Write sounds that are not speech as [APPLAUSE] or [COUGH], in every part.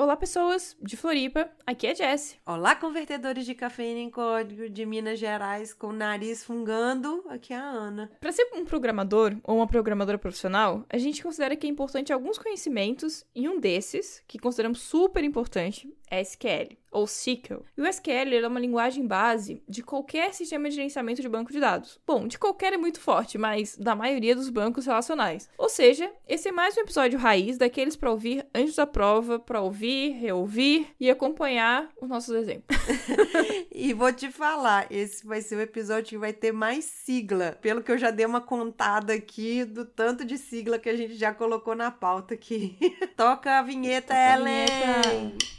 Olá, pessoas de Floripa, aqui é Jess. Olá, convertedores de cafeína em código de Minas Gerais com o nariz fungando, aqui é a Ana. Para ser um programador ou uma programadora profissional, a gente considera que é importante alguns conhecimentos e um desses, que consideramos super importante, SQL ou SQL. E o SQL é uma linguagem base de qualquer sistema de gerenciamento de banco de dados. Bom, de qualquer é muito forte, mas da maioria dos bancos relacionais. Ou seja, esse é mais um episódio raiz daqueles para ouvir antes da prova, para ouvir, reouvir e acompanhar os nossos exemplos. [LAUGHS] e vou te falar, esse vai ser o episódio que vai ter mais sigla, pelo que eu já dei uma contada aqui do tanto de sigla que a gente já colocou na pauta aqui. [LAUGHS] Toca a vinheta, Toca Ellen! A vinheta.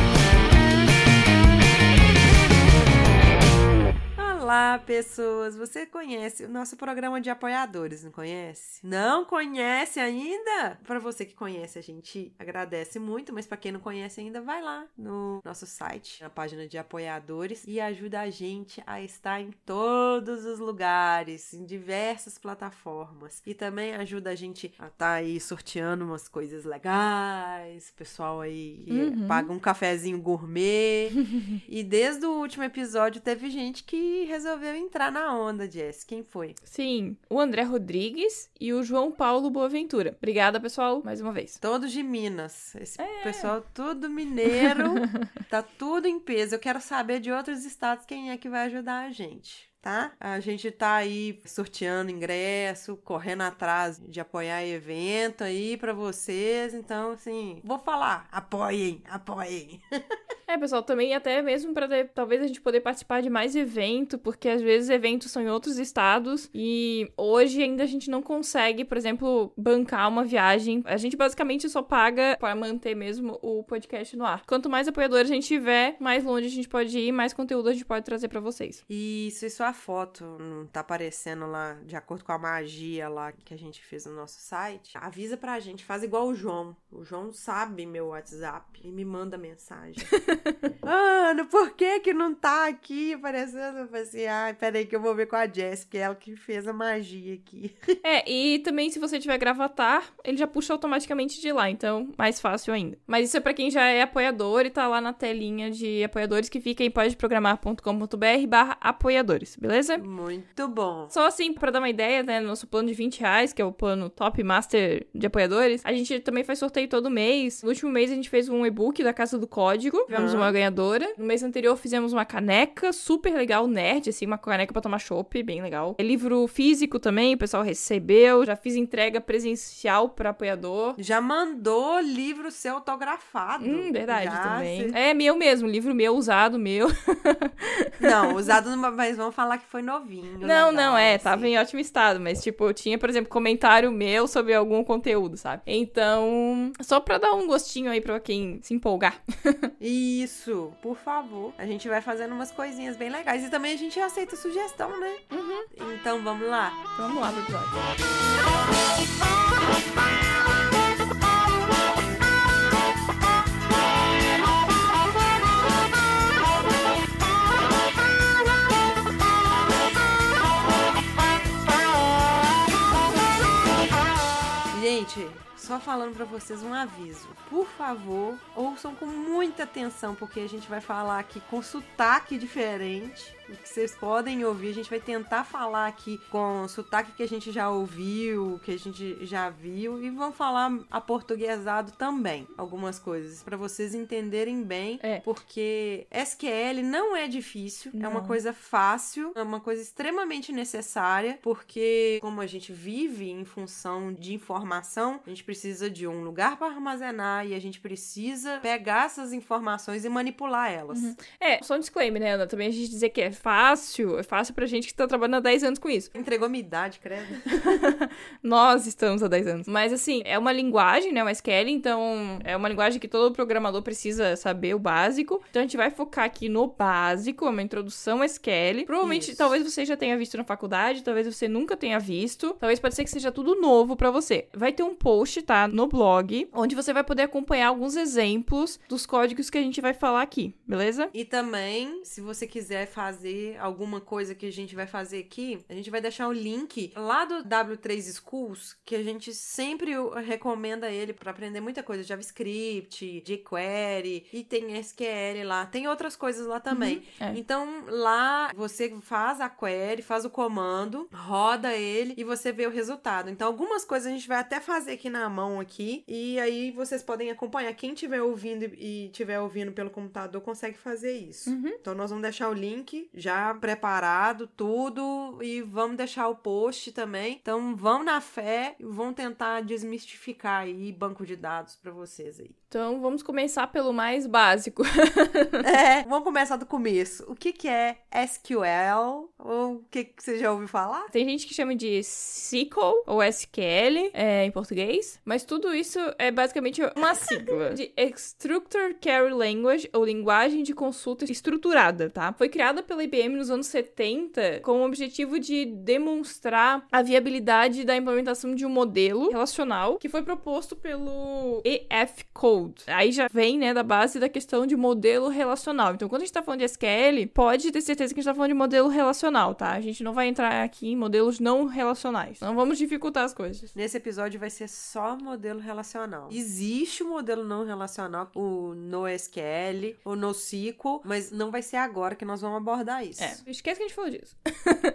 Olá, pessoas! Você conhece o nosso programa de apoiadores, não conhece? Não conhece ainda? Para você que conhece, a gente agradece muito, mas para quem não conhece ainda, vai lá no nosso site, na página de apoiadores e ajuda a gente a estar em todos os lugares, em diversas plataformas. E também ajuda a gente a estar tá aí sorteando umas coisas legais, pessoal aí uhum. paga um cafezinho gourmet. [LAUGHS] e desde o último episódio teve gente que resolveu entrar na onda, Jess. Quem foi? Sim, o André Rodrigues e o João Paulo Boaventura. Obrigada, pessoal, mais uma vez. Todos de Minas. Esse é. pessoal tudo mineiro. [LAUGHS] tá tudo em peso. Eu quero saber de outros estados quem é que vai ajudar a gente tá? A gente tá aí sorteando ingresso, correndo atrás de apoiar evento aí para vocês. Então, assim, vou falar, apoiem, apoiem. [LAUGHS] É, pessoal, também até mesmo para talvez a gente poder participar de mais evento, porque às vezes eventos são em outros estados e hoje ainda a gente não consegue, por exemplo, bancar uma viagem. A gente basicamente só paga para manter mesmo o podcast no ar. Quanto mais apoiadores a gente tiver, mais longe a gente pode ir, mais conteúdo a gente pode trazer para vocês. Isso, isso a foto não tá aparecendo lá de acordo com a magia lá que a gente fez no nosso site. Avisa pra gente, faz igual o João. O João sabe meu WhatsApp e me manda mensagem. [LAUGHS] Mano, por que que não tá aqui aparecendo? Eu falei assim, ai, peraí que eu vou ver com a Jess, que é ela que fez a magia aqui. [LAUGHS] É, e também se você tiver gravatar, ele já puxa automaticamente de lá, então mais fácil ainda. Mas isso é pra quem já é apoiador e tá lá na telinha de apoiadores que fica em podeprogramar.com.br barra apoiadores, beleza? Muito bom. Só assim, pra dar uma ideia, né, nosso plano de 20 reais, que é o plano top master de apoiadores, a gente também faz sorteio todo mês. No último mês a gente fez um e-book da Casa do Código, tivemos Tivemos uma ganhadora. No mês anterior fizemos uma caneca super legal, nerd, assim, uma caneca para tomar chopp, bem legal. É livro físico também, o pessoal recebeu. Já fiz entrega presencial para apoiador. Já mandou livro seu autografado. Hum, verdade Já também. Se... É meu mesmo, livro meu, usado meu. [LAUGHS] não, [LAUGHS] usado, mas vamos falar que foi novinho. Não, legal, não, é, assim. tava em ótimo estado, mas tipo, eu tinha, por exemplo, comentário meu sobre algum conteúdo, sabe? Então, só pra dar um gostinho aí pra quem se empolgar. E isso, por favor. A gente vai fazendo umas coisinhas bem legais. E também a gente aceita sugestão, né? Uhum. Então vamos lá. Vamos lá pro episódio. Só falando para vocês um aviso. Por favor, ouçam com muita atenção, porque a gente vai falar aqui com sotaque diferente que vocês podem ouvir. A gente vai tentar falar aqui com o sotaque que a gente já ouviu, que a gente já viu, e vamos falar aportuguesado também algumas coisas para vocês entenderem bem, é. porque SQL não é difícil, não. é uma coisa fácil, é uma coisa extremamente necessária, porque como a gente vive em função de informação, a gente precisa de um lugar para armazenar e a gente precisa pegar essas informações e manipular elas. Uhum. É, só um disclaimer, né, Ana? Também a gente dizer que é fácil, é fácil pra gente que tá trabalhando há 10 anos com isso. Entregou minha idade, credo. [LAUGHS] Nós estamos há 10 anos. Mas assim, é uma linguagem, né, o SQL, então é uma linguagem que todo programador precisa saber o básico. Então a gente vai focar aqui no básico, é uma introdução SQL. Provavelmente, isso. talvez você já tenha visto na faculdade, talvez você nunca tenha visto. Talvez pode ser que seja tudo novo para você. Vai ter um post, tá? no blog, onde você vai poder acompanhar alguns exemplos dos códigos que a gente vai falar aqui, beleza? E também, se você quiser fazer alguma coisa que a gente vai fazer aqui, a gente vai deixar o link lá do W3 Schools, que a gente sempre recomenda ele para aprender muita coisa, JavaScript, jQuery, e tem SQL lá, tem outras coisas lá também. Uhum, é. Então, lá você faz a query, faz o comando, roda ele e você vê o resultado. Então, algumas coisas a gente vai até fazer aqui na mão aqui, e aí vocês podem acompanhar. Quem estiver ouvindo e estiver ouvindo pelo computador consegue fazer isso. Uhum. Então, nós vamos deixar o link já preparado, tudo, e vamos deixar o post também. Então, vamos na fé e vamos tentar desmistificar aí banco de dados para vocês aí. Então, vamos começar pelo mais básico. [LAUGHS] é, [LAUGHS] vamos começar do começo. O que, que é SQL? Ou o que, que você já ouviu falar? Tem gente que chama de SQL ou SQL é, em português, mas tudo isso é basicamente uma [LAUGHS] sigla de Structured Query Language ou linguagem de consulta estruturada, tá? Foi criada pela IBM nos anos 70 com o objetivo de demonstrar a viabilidade da implementação de um modelo relacional que foi proposto pelo EF Code. Aí já vem, né, da base da questão de modelo relacional. Então, quando a gente tá falando de SQL, pode ter certeza que a gente tá falando de modelo relacional, tá? A gente não vai entrar aqui em modelos não relacionais. Não vamos dificultar as coisas. Nesse episódio vai ser só modelo relacional. Existe o modelo não relacional, o NoSQL, o NoSQL, mas não vai ser agora que nós vamos abordar isso. É, esquece que a gente falou disso.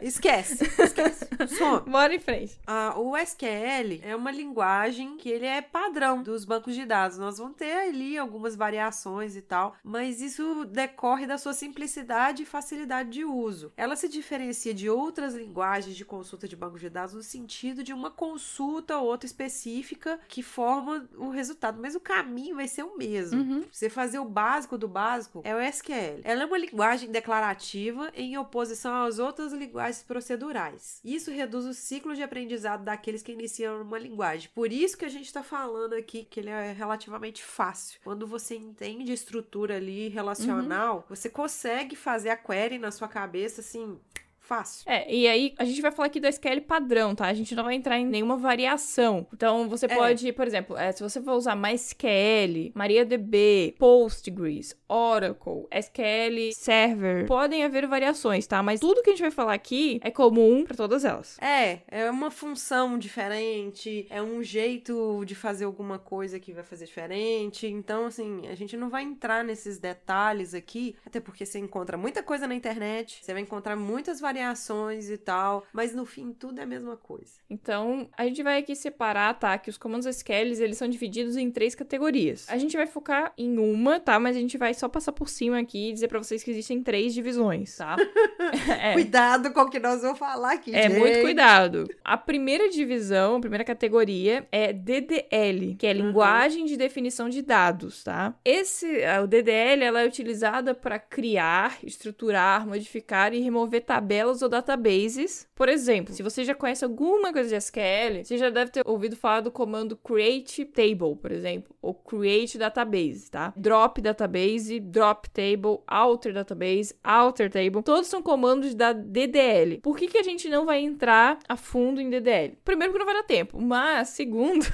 Esquece, esquece. Some. [LAUGHS] Bora em frente. Ah, o SQL é uma linguagem que ele é padrão dos bancos de dados. Nós vamos ter ali algumas variações e tal, mas isso decorre da sua simplicidade e facilidade de uso. Ela se diferencia de outras linguagens de consulta de banco de dados no sentido de uma consulta ou outra específica que forma o resultado, mas o caminho vai ser o mesmo. Uhum. Você fazer o básico do básico é o SQL. Ela é uma linguagem declarativa em oposição às outras linguagens procedurais. Isso reduz o ciclo de aprendizado daqueles que iniciam uma linguagem. Por isso que a gente está falando aqui que ele é relativamente fácil. Quando você entende a estrutura ali relacional, uhum. você consegue fazer a query na sua cabeça assim Fácil. É, e aí a gente vai falar aqui do SQL padrão, tá? A gente não vai entrar em nenhuma variação. Então você é. pode, por exemplo, é, se você for usar MySQL, MariaDB, Postgres, Oracle, SQL Server, podem haver variações, tá? Mas tudo que a gente vai falar aqui é comum para todas elas. É, é uma função diferente, é um jeito de fazer alguma coisa que vai fazer diferente. Então, assim, a gente não vai entrar nesses detalhes aqui, até porque você encontra muita coisa na internet, você vai encontrar muitas variações variações e tal, mas no fim tudo é a mesma coisa. Então, a gente vai aqui separar, tá? Que os comandos SQL, eles são divididos em três categorias. A gente vai focar em uma, tá? Mas a gente vai só passar por cima aqui e dizer para vocês que existem três divisões, tá? [LAUGHS] é. Cuidado com o que nós vamos falar aqui, É, gente. muito cuidado. A primeira divisão, a primeira categoria é DDL, que é Uhum. linguagem de definição de dados, tá? Esse, o DDL, ela é utilizada para criar, estruturar, modificar e remover tabelas ou databases. Por exemplo, se você já conhece alguma coisa de SQL, você já deve ter ouvido falar do comando create table, por exemplo, ou create database, tá? Drop database, drop table, alter database, alter table, todos são comandos da DDL. Por que, que a gente não vai entrar a fundo em DDL? Primeiro, porque não vai dar tempo, mas segundo,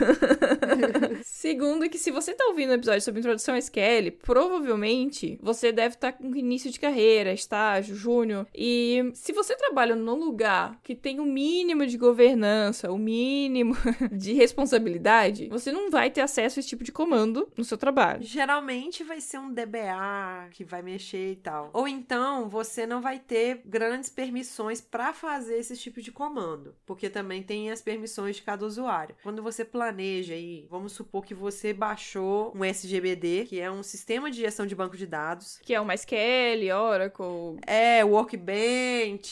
[LAUGHS] segundo que se você tá ouvindo um episódio sobre introdução a SQL, provavelmente você deve estar tá com início de carreira, estágio, júnior, e se você trabalha num lugar que tem o um mínimo de governança, o um mínimo [LAUGHS] de responsabilidade, você não vai ter acesso a esse tipo de comando no seu trabalho. Geralmente vai ser um DBA que vai mexer e tal. Ou então você não vai ter grandes permissões para fazer esse tipo de comando, porque também tem as permissões de cada usuário. Quando você planeja aí, vamos supor que você baixou um SGBD, que é um sistema de gestão de banco de dados, que é o MySQL, Oracle, é Workbench,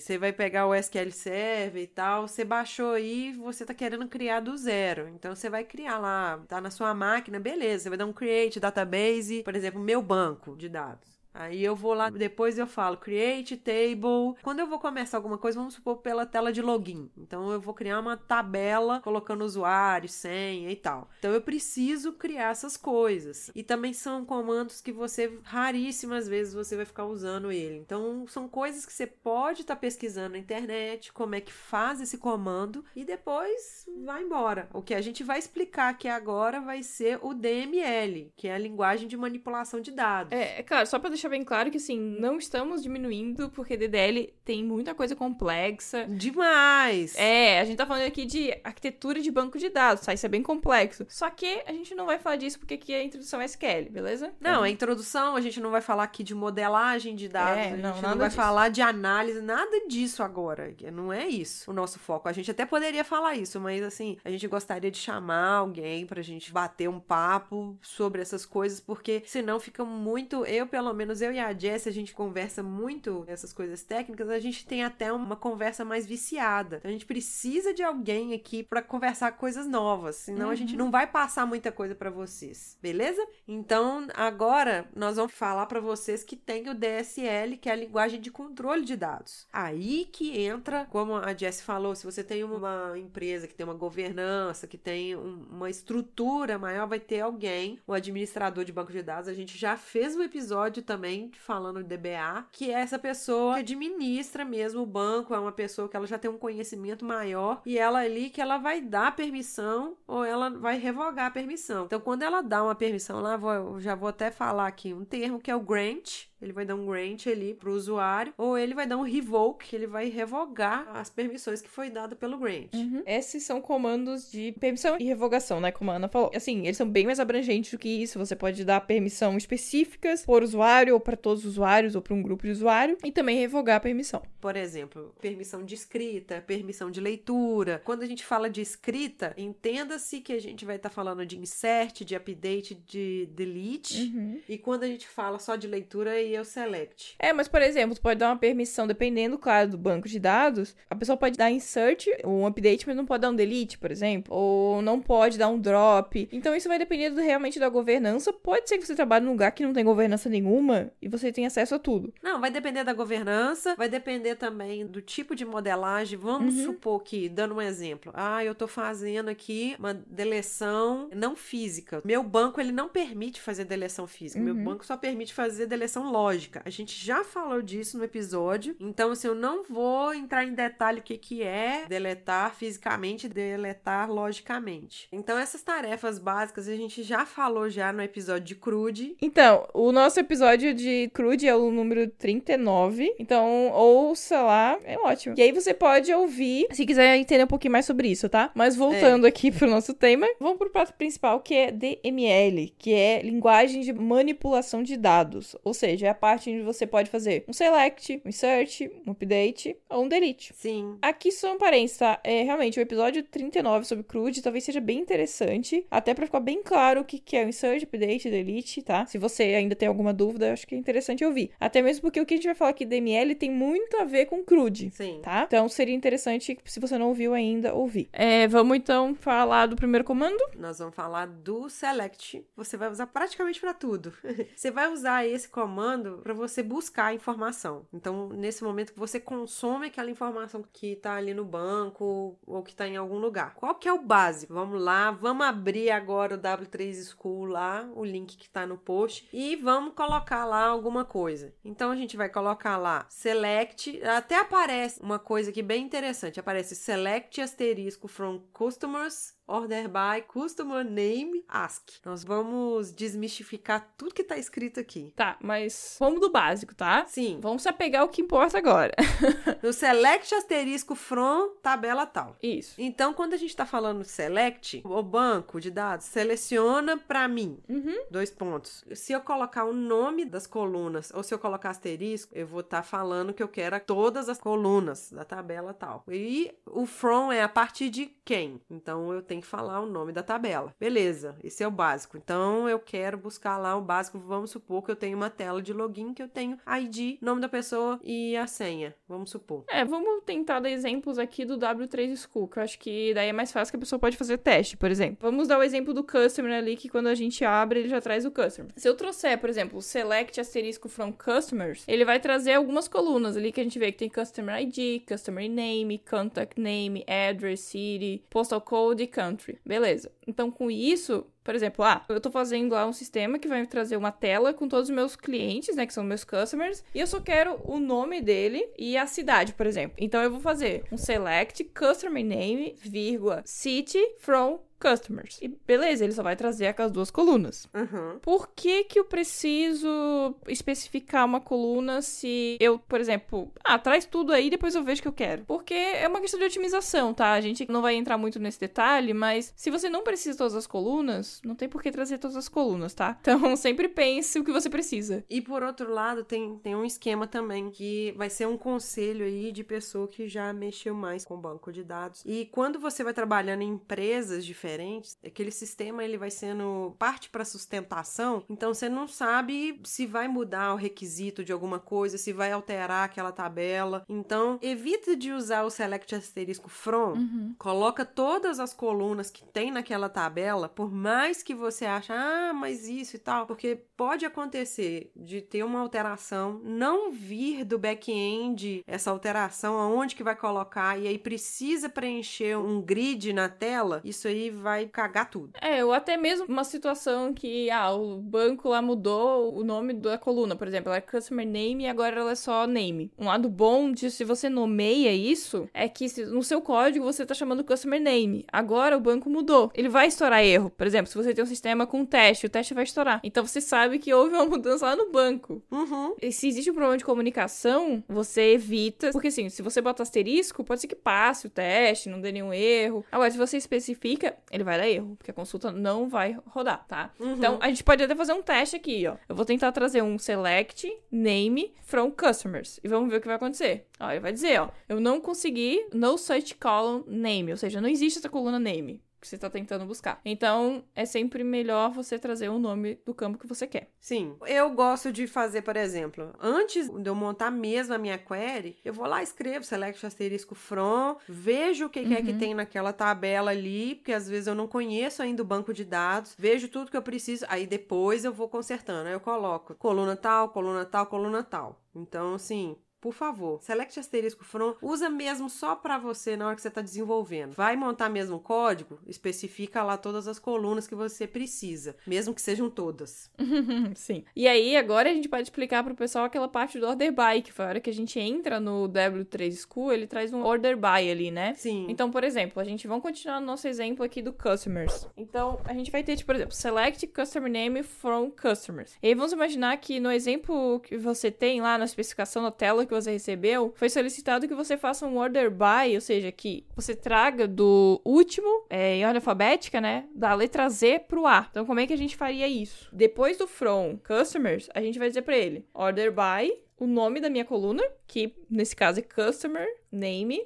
você vai pegar o SQL Server e tal, você baixou aí, você tá querendo criar do zero. Então você vai criar lá, tá na sua máquina, beleza, você vai dar um create database, por exemplo, meu banco de dados. Aí eu vou lá, depois eu falo create table. Quando eu vou começar alguma coisa, vamos supor pela tela de login. Então eu vou criar uma tabela colocando usuário, senha e tal. Então eu preciso criar essas coisas. E também são comandos que você raríssimas vezes você vai ficar usando ele. Então são coisas que você pode estar tá pesquisando na internet, como é que faz esse comando e depois vai embora. O que a gente vai explicar aqui agora vai ser o DML, que é a linguagem de manipulação de dados. É, é claro, só para deixar bem claro que assim, não estamos diminuindo porque DDL tem muita coisa complexa. Demais! É, a gente tá falando aqui de arquitetura de banco de dados, tá? Isso é bem complexo. Só que a gente não vai falar disso porque aqui é a introdução SQL, beleza? Não, a introdução, a gente não vai falar aqui de modelagem de dados, é, a gente não, não vai disso. falar de análise, nada disso agora. Não é isso o nosso foco. A gente até poderia falar isso, mas assim, a gente gostaria de chamar alguém pra gente bater um papo sobre essas coisas, porque senão fica muito. Eu, pelo menos, eu e a Jess, a gente conversa muito essas coisas técnicas, a gente tem até uma conversa mais viciada. Então, a gente precisa de alguém aqui para conversar coisas novas, senão uhum. a gente uhum. não vai passar muita coisa para vocês, beleza? Então, agora nós vamos falar para vocês que tem o DSL, que é a linguagem de controle de dados. Aí que entra, como a Jess falou, se você tem uma empresa que tem uma governança, que tem um, uma estrutura maior, vai ter alguém, o administrador de banco de dados. A gente já fez um episódio também falando de DBA, que é essa pessoa que administra mesmo o banco, é uma pessoa que ela já tem um conhecimento maior e ela ali que ela vai dar permissão ou ela vai revogar a permissão. Então, quando ela dá uma permissão lá, vou, já vou até falar aqui um termo que é o grant, ele vai dar um grant ali para o usuário, ou ele vai dar um revoke, ele vai revogar as permissões que foi dada pelo grant. Uhum. Esses são comandos de permissão e revogação, né? Como a Ana falou. Assim, eles são bem mais abrangentes do que isso. Você pode dar permissão específicas por usuário, ou para todos os usuários, ou para um grupo de usuário, e também revogar a permissão. Por exemplo, permissão de escrita, permissão de leitura. Quando a gente fala de escrita, entenda-se que a gente vai estar tá falando de insert, de update, de delete. Uhum. E quando a gente fala só de leitura, e o select. É, mas por exemplo, tu pode dar uma permissão, dependendo, claro, do banco de dados. A pessoa pode dar insert, um update, mas não pode dar um delete, por exemplo. Ou não pode dar um drop. Então isso vai depender do, realmente da governança. Pode ser que você trabalhe num lugar que não tem governança nenhuma e você tem acesso a tudo. Não, vai depender da governança, vai depender também do tipo de modelagem. Vamos uhum. supor que, dando um exemplo, ah, eu tô fazendo aqui uma deleção não física. Meu banco, ele não permite fazer deleção física. Uhum. Meu banco só permite fazer deleção lógica. A gente já falou disso no episódio, então assim, eu não vou entrar em detalhe o que, que é deletar fisicamente e deletar logicamente. Então essas tarefas básicas a gente já falou já no episódio de CRUD. Então, o nosso episódio de CRUD é o número 39, então ouça lá, é ótimo. E aí você pode ouvir, se quiser entender um pouquinho mais sobre isso, tá? Mas voltando é. aqui pro nosso tema, vamos pro prato principal que é DML, que é linguagem de manipulação de dados, ou seja, é a parte onde você pode fazer um select, um insert, um update ou um delete. Sim. Aqui são parênteses, tá? É, realmente, o episódio 39 sobre CRUD talvez seja bem interessante, até para ficar bem claro o que, que é o insert, update, delete, tá? Se você ainda tem alguma dúvida, eu acho que é interessante ouvir. Até mesmo porque o que a gente vai falar aqui DML tem muito a ver com CRUD. Sim. Tá? Então seria interessante, se você não ouviu ainda, ouvir. É, vamos então falar do primeiro comando? Nós vamos falar do select. Você vai usar praticamente para tudo. [LAUGHS] você vai usar esse comando para você buscar informação. Então, nesse momento que você consome aquela informação que está ali no banco ou que está em algum lugar. Qual que é o básico? Vamos lá, vamos abrir agora o W3 School lá, o link que está no post e vamos colocar lá alguma coisa. Então a gente vai colocar lá select, até aparece uma coisa aqui bem interessante, aparece select asterisco from customers Order by Customer Name Ask. Nós vamos desmistificar tudo que tá escrito aqui. Tá, mas vamos do básico, tá? Sim. Vamos se apegar ao que importa agora. [LAUGHS] no select asterisco from tabela tal. Isso. Então, quando a gente tá falando select, o banco de dados seleciona para mim. Uhum. Dois pontos. Se eu colocar o nome das colunas ou se eu colocar asterisco, eu vou estar tá falando que eu quero todas as colunas da tabela tal. E o from é a partir de quem? Então, eu tenho que falar o nome da tabela. Beleza, esse é o básico. Então eu quero buscar lá o básico. Vamos supor que eu tenho uma tela de login que eu tenho ID, nome da pessoa e a senha. Vamos supor. É, vamos tentar dar exemplos aqui do W3 School, que eu acho que daí é mais fácil que a pessoa pode fazer teste, por exemplo. Vamos dar o exemplo do customer ali, que quando a gente abre, ele já traz o customer. Se eu trouxer, por exemplo, select asterisco from customers, ele vai trazer algumas colunas ali que a gente vê que tem customer ID, customer name, contact name, address, city, postal code e country. Beleza. Então, com isso, por exemplo, ah, eu tô fazendo lá um sistema que vai trazer uma tela com todos os meus clientes, né, que são meus customers, e eu só quero o nome dele e a cidade, por exemplo. Então eu vou fazer um select customer name, vírgula, city from customers. E beleza, ele só vai trazer aquelas duas colunas. Uhum. Por que que eu preciso especificar uma coluna se eu, por exemplo, ah, traz tudo aí, depois eu vejo o que eu quero? Porque é uma questão de otimização, tá? A gente não vai entrar muito nesse detalhe, mas se você não precisa de todas as colunas, não tem por que trazer todas as colunas, tá? [LAUGHS] Então sempre pense o que você precisa. E por outro lado, tem, tem um esquema também que vai ser um conselho aí de pessoa que já mexeu mais com banco de dados. E quando você vai trabalhando em empresas diferentes, diferentes, aquele sistema ele vai sendo parte para sustentação, então você não sabe se vai mudar o requisito de alguma coisa, se vai alterar aquela tabela. Então, evita de usar o select asterisco from, Uhum. coloca todas as colunas que tem naquela tabela, por mais que você ache, ah, mas isso e tal, porque pode acontecer de ter uma alteração, não vir do back-end essa alteração, aonde que vai colocar, e aí precisa preencher um grid na tela, isso aí vai cagar tudo. É, ou até mesmo uma situação que, ah, o banco lá mudou o nome da coluna, por exemplo, ela é customer name e agora ela é só name. Um lado bom de se você nomeia isso é que no seu código você tá chamando customer name. Agora o banco mudou. Ele vai estourar erro. Por exemplo, se você tem um sistema com teste, o teste vai estourar. Então você sabe que houve uma [LAUGHS] mudança lá no banco. Uhum. E se existe um problema de comunicação, você evita. Porque assim, se você bota asterisco, pode ser que passe o teste, não dê nenhum erro. Agora, se você especifica, ele vai dar erro, porque a consulta não vai rodar, tá? Então, a gente pode até fazer um teste aqui, ó. Eu vou tentar trazer um select name from customers. E vamos ver o que vai acontecer. Ó, ele vai dizer, ó, eu não consegui no such column name, ou seja, não existe essa coluna name que você tá tentando buscar. Então, é sempre melhor você trazer o nome do campo que você quer. Sim, eu gosto de fazer, por exemplo, antes de eu montar mesmo a minha query, eu vou lá, escrevo select asterisco from, vejo o que, que é que tem naquela tabela ali, porque às vezes eu não conheço ainda o banco de dados, vejo tudo que eu preciso, aí depois eu vou consertando, aí eu coloco coluna tal, coluna tal, coluna tal. Então, assim, por favor, select asterisco from, usa mesmo só pra você na hora que você tá desenvolvendo. Vai montar mesmo o código, especifica lá todas as colunas que você precisa, mesmo que sejam todas. [LAUGHS] Sim. E aí, agora a gente pode explicar pro pessoal aquela parte do order by, que foi a hora que a gente entra no W3 School, ele traz um order by ali, né? Sim. Então, por exemplo, a gente vamos continuar no nosso exemplo aqui do customers. Então, a gente vai ter, tipo, por exemplo, select customer name from customers. E aí vamos imaginar que no exemplo que você tem lá na especificação da tela que você recebeu, foi solicitado que você faça um order by, ou seja, que você traga do último, é, em ordem alfabética, né, da letra Z pro A. Então, como é que a gente faria isso? Depois do from customers, a gente vai dizer pra ele order by, o nome da minha coluna, que nesse caso é customer name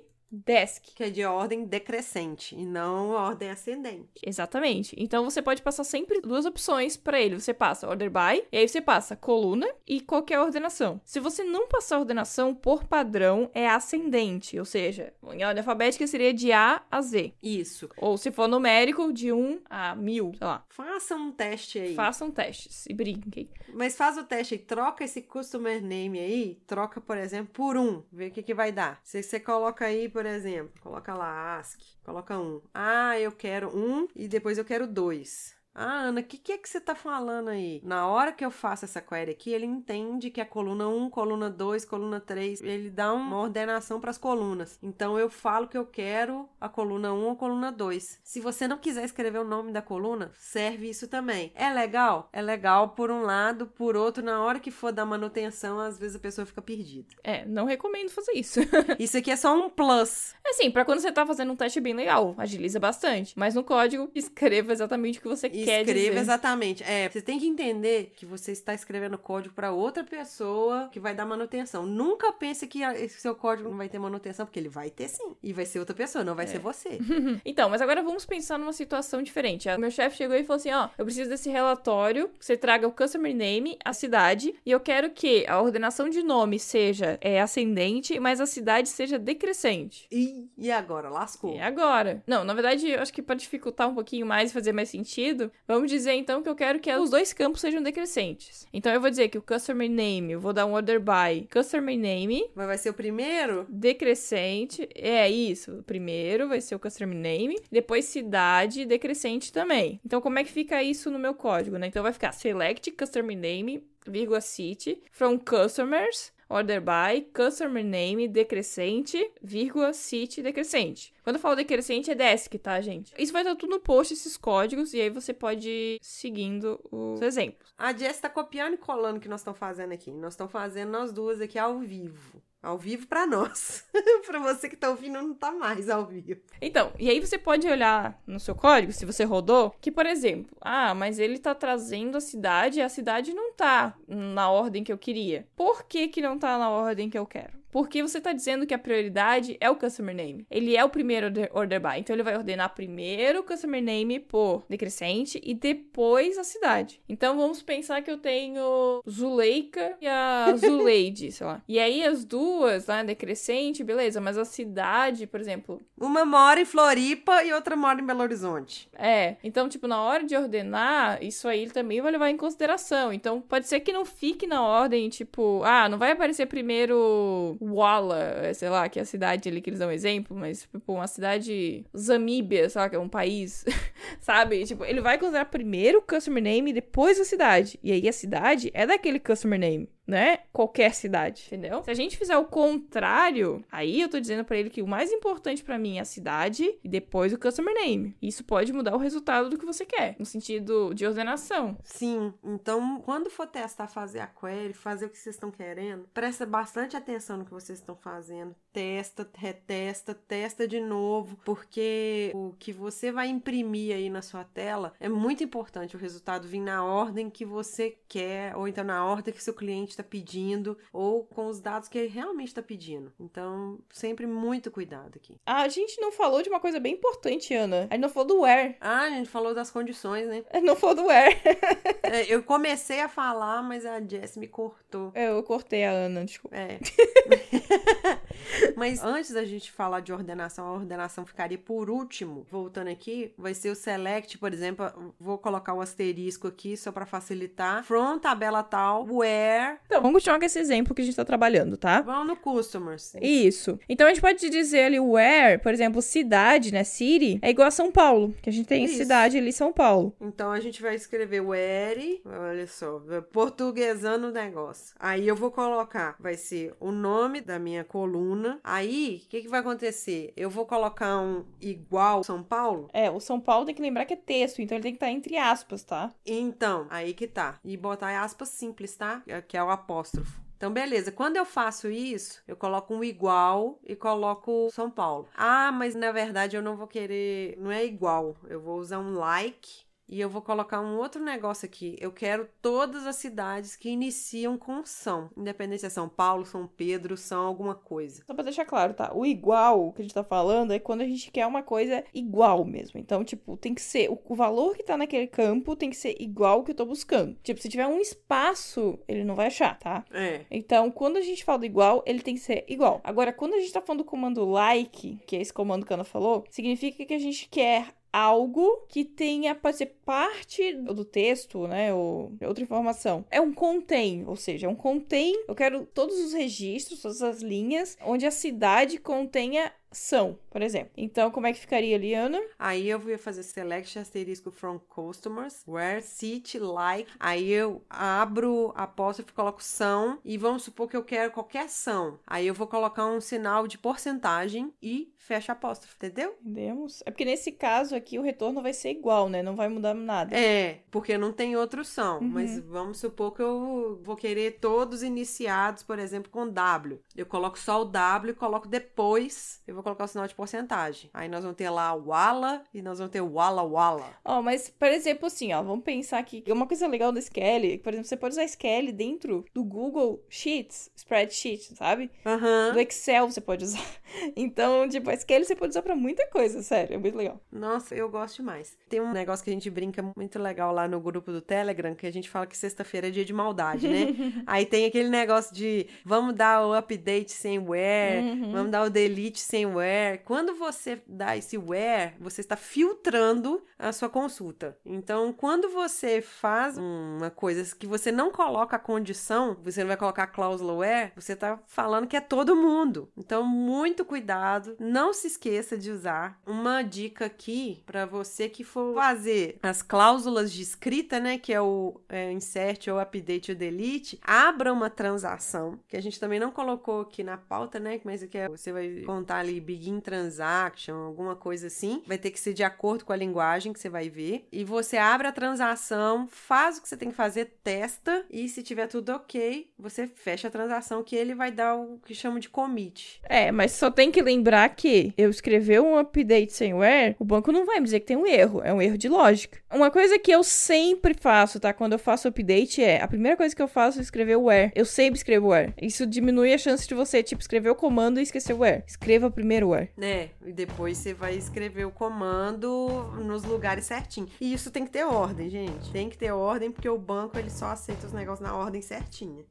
desk. Que é de ordem decrescente e não ordem ascendente. Exatamente. Então você pode passar sempre duas opções pra ele. Você passa order by, e aí você passa coluna e qualquer ordenação. Se você não passar ordenação, por padrão é ascendente, ou seja, em ordem alfabética seria de A a Z. Isso. Ou se for numérico, de 1 a 1000, sei lá. Faça um teste aí. Façam testes e brinquem. Mas faz o teste aí. Troca esse customer name aí. Troca, por exemplo, por um. Vê o que, que vai dar. Se você coloca aí, por exemplo, coloca lá ASCII. Coloca um. Ah, eu quero um e depois eu quero dois. Ah, Ana, o que, que é que você tá falando aí? Na hora que eu faço essa query aqui, ele entende que é coluna 1, coluna 2, coluna 3. Ele dá uma ordenação para as colunas. Então eu falo que eu quero a coluna 1 ou coluna 2. Se você não quiser escrever o nome da coluna, serve isso também. É legal? É legal por um lado, por outro, na hora que for dar manutenção, às vezes a pessoa fica perdida. É, não recomendo fazer isso. [LAUGHS] Isso aqui é só um plus. assim, pra quando você tá fazendo um teste bem legal, agiliza bastante. Mas no código, escreva exatamente o que você quer quer escreva dizer. exatamente. É, você tem que entender que você está escrevendo código para outra pessoa que vai dar manutenção. Nunca pense que seu código não vai ter manutenção, porque ele vai ter sim. E vai ser outra pessoa, não vai ser você. [LAUGHS] Então, mas agora vamos pensar numa situação diferente. O meu chefe chegou e falou assim: ó, eu preciso desse relatório, você traga o customer name, a cidade, e eu quero que a ordenação de nome seja é, ascendente, mas a cidade seja decrescente. E, e agora? Lascou. E agora? Não, na verdade, eu acho que para dificultar um pouquinho mais e fazer mais sentido, vamos dizer então que eu quero que os dois campos sejam decrescentes. Então eu vou dizer que o customer name, eu vou dar um order by customer name Mas vai ser o primeiro? decrescente. É isso. O primeiro vai ser o customer name, depois cidade decrescente também. Então como é que fica isso no meu código, né? Então vai ficar select customer name, vírgula city from customers Order by, customer name, decrescente, vírgula, city, decrescente. Quando eu falo decrescente, é desk, tá, gente? Isso vai estar tudo no post, esses códigos, e aí você pode ir seguindo os exemplos. A Jess tá copiando e colando o que nós estamos fazendo aqui. Nós estamos fazendo nós duas aqui ao vivo. Ao vivo pra nós. [LAUGHS] pra você que tá ouvindo, não tá mais ao vivo. Então, e aí você pode olhar no seu código, se você rodou, que, por exemplo, ah, mas ele tá trazendo a cidade e a cidade não tá na ordem que eu queria. Por que que não tá na ordem que eu quero? Porque você tá dizendo que a prioridade é o customer name. Ele é o primeiro order, order by. Então ele vai ordenar primeiro o customer name por decrescente e depois a cidade. Então vamos pensar que eu tenho Zuleika e a [LAUGHS] Zuleide, sei lá. E aí as duas, né, decrescente, beleza, mas a cidade, por exemplo, Uma mora em Floripa e outra mora em Belo Horizonte. é, então, tipo, na hora de ordenar, isso aí também vai levar em consideração. Então, pode ser que não fique na ordem, tipo, ah, não vai aparecer primeiro Walla, sei lá, que é a cidade ali que eles dão exemplo, mas, tipo, uma cidade Zamíbia, sei lá, que é um país, [LAUGHS] sabe? Tipo, ele vai considerar primeiro o customer name e depois a cidade. E aí a cidade é daquele customer name. Né? Qualquer cidade, entendeu? Se a gente fizer o contrário, aí eu tô dizendo pra ele que o mais importante pra mim é a cidade e depois o customer name. Isso pode mudar o resultado do que você quer, no sentido de ordenação. Sim, então quando for testar fazer a query, fazer o que vocês estão querendo, presta bastante atenção no que vocês estão fazendo. Testa, retesta, testa de novo, porque o que você vai imprimir aí na sua tela é muito importante o resultado vir na ordem que você quer, ou então na ordem que seu cliente está pedindo, ou com os dados que ele realmente está pedindo. Então, sempre muito cuidado aqui. A gente não falou de uma coisa bem importante, Ana. A gente não falou do where. Ah, a gente falou das condições, né? A [LAUGHS] gente Não falou do where. [LAUGHS] É, eu comecei a falar, mas a Jess me cortou. Eu cortei a Ana, desculpa. É. [LAUGHS] [LAUGHS] Mas antes da gente falar de ordenação, a ordenação ficaria por último. Voltando aqui, vai ser o select, por exemplo, vou colocar o asterisco aqui só para facilitar. From tabela tal, where. Então, vamos continuar com esse exemplo que a gente tá trabalhando, tá? Vamos no customers. Isso. Então a gente pode dizer ali where, por exemplo, cidade, né? City, é igual a São Paulo. Que a gente tem Isso. cidade ali, São Paulo. Então a gente vai escrever where, olha só, portuguesando o negócio. Aí eu vou colocar, vai ser o nome da minha coluna. Aí, o que, que vai acontecer? Eu vou colocar um igual São Paulo. É, o São Paulo tem que lembrar que é texto, então ele tem que estar entre aspas, tá? Então, aí que tá. E botar aspas simples, tá? Que é o apóstrofo. Então, beleza. Quando eu faço isso, eu coloco um igual e coloco São Paulo. Ah, mas na verdade eu não vou querer. Não é igual. Eu vou usar um like. E eu vou colocar um outro negócio aqui. Eu quero todas as cidades que iniciam com São. Independente se é São Paulo, São Pedro, São alguma coisa. Só pra deixar claro, tá? O igual que a gente tá falando é quando a gente quer uma coisa igual mesmo. Então, tipo, tem que ser. O, valor que tá naquele campo tem que ser igual que eu tô buscando. Tipo, se tiver um espaço, ele não vai achar, tá? É. Então, quando a gente fala do igual, ele tem que ser igual. Agora, quando a gente tá falando do comando like, que é esse comando que a Ana falou, significa que a gente quer algo que tenha pode ser parte do texto, né, ou outra informação. É um contém, ou seja, é um contém. Eu quero todos os registros, todas as linhas onde a cidade contenha são, por exemplo. Então, como é que ficaria ali, Ana? Aí eu vou fazer select asterisco from customers, where city, like. Aí eu abro apóstrofe, coloco são e vamos supor que eu quero qualquer são. Aí eu vou colocar um sinal de porcentagem e fecha apóstrofe, entendeu? Entendemos? É porque nesse caso aqui o retorno vai ser igual, né? Não vai mudar nada. É, porque não tem outro são. Mas vamos supor que eu vou querer todos iniciados, por exemplo, com W. Eu coloco só o W e coloco depois. Eu vou colocar o sinal de porcentagem. Aí nós vamos ter lá Wala e nós vamos ter Wala Wala. Ó, mas, por exemplo, assim, ó, vamos pensar que uma coisa legal do SQL, por exemplo, você pode usar SQL dentro do Google Sheets, Spreadsheet, sabe? Aham. Do Excel você pode usar. [LAUGHS] Então, tipo, SQL você pode usar pra muita coisa, sério, é muito legal. Nossa, eu gosto demais. Tem um negócio que a gente brinca muito legal lá no grupo do Telegram, que a gente fala que sexta-feira é dia de maldade, né? [LAUGHS] Aí tem aquele negócio de vamos dar o update sem where, Uhum. vamos dar o delete sem where. Quando você dá esse where, você está filtrando a sua consulta. Então, quando você faz uma coisa que você não coloca a condição, você não vai colocar a cláusula where, você está falando que é todo mundo. Então, muito cuidado. Não se esqueça de usar uma dica aqui para você que for fazer as cláusulas de escrita, né, que é o é, insert ou update ou delete, abra uma transação, que a gente também não colocou aqui na pauta, né, mas que é, você vai contar ali begin transaction, alguma coisa assim, vai ter que ser de acordo com a linguagem que você vai ver, e você abre a transação, faz o que você tem que fazer, testa, e se tiver tudo ok, você fecha a transação que ele vai dar o que chama de commit. É, mas só tem que lembrar que eu escrever um update sem o banco não vai me dizer que tem um erro, é um erro de lógica. Uma coisa que eu sempre faço, tá? Quando eu faço update é, a primeira coisa que eu faço é escrever o where. Eu sempre escrevo where. Isso diminui a chance de você, tipo, escrever o comando e esquecer o where. Escreva primeiro where. né? E depois você vai escrever o comando nos lugares certinho. E isso tem que ter ordem, gente. Tem que ter ordem porque o banco ele só aceita os negócios na ordem certinha.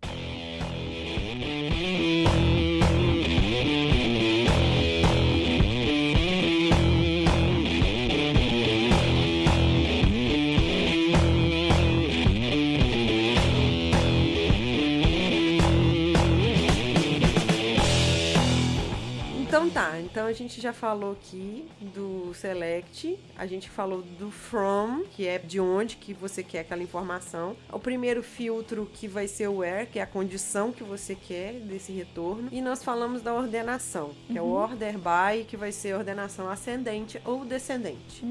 Então tá, então a gente já falou aqui do select, a gente falou do from, que é de onde que você quer aquela informação. O primeiro filtro que vai ser o where, que é a condição que você quer desse retorno. E nós falamos da ordenação, que é o order by, que vai ser ordenação ascendente ou descendente.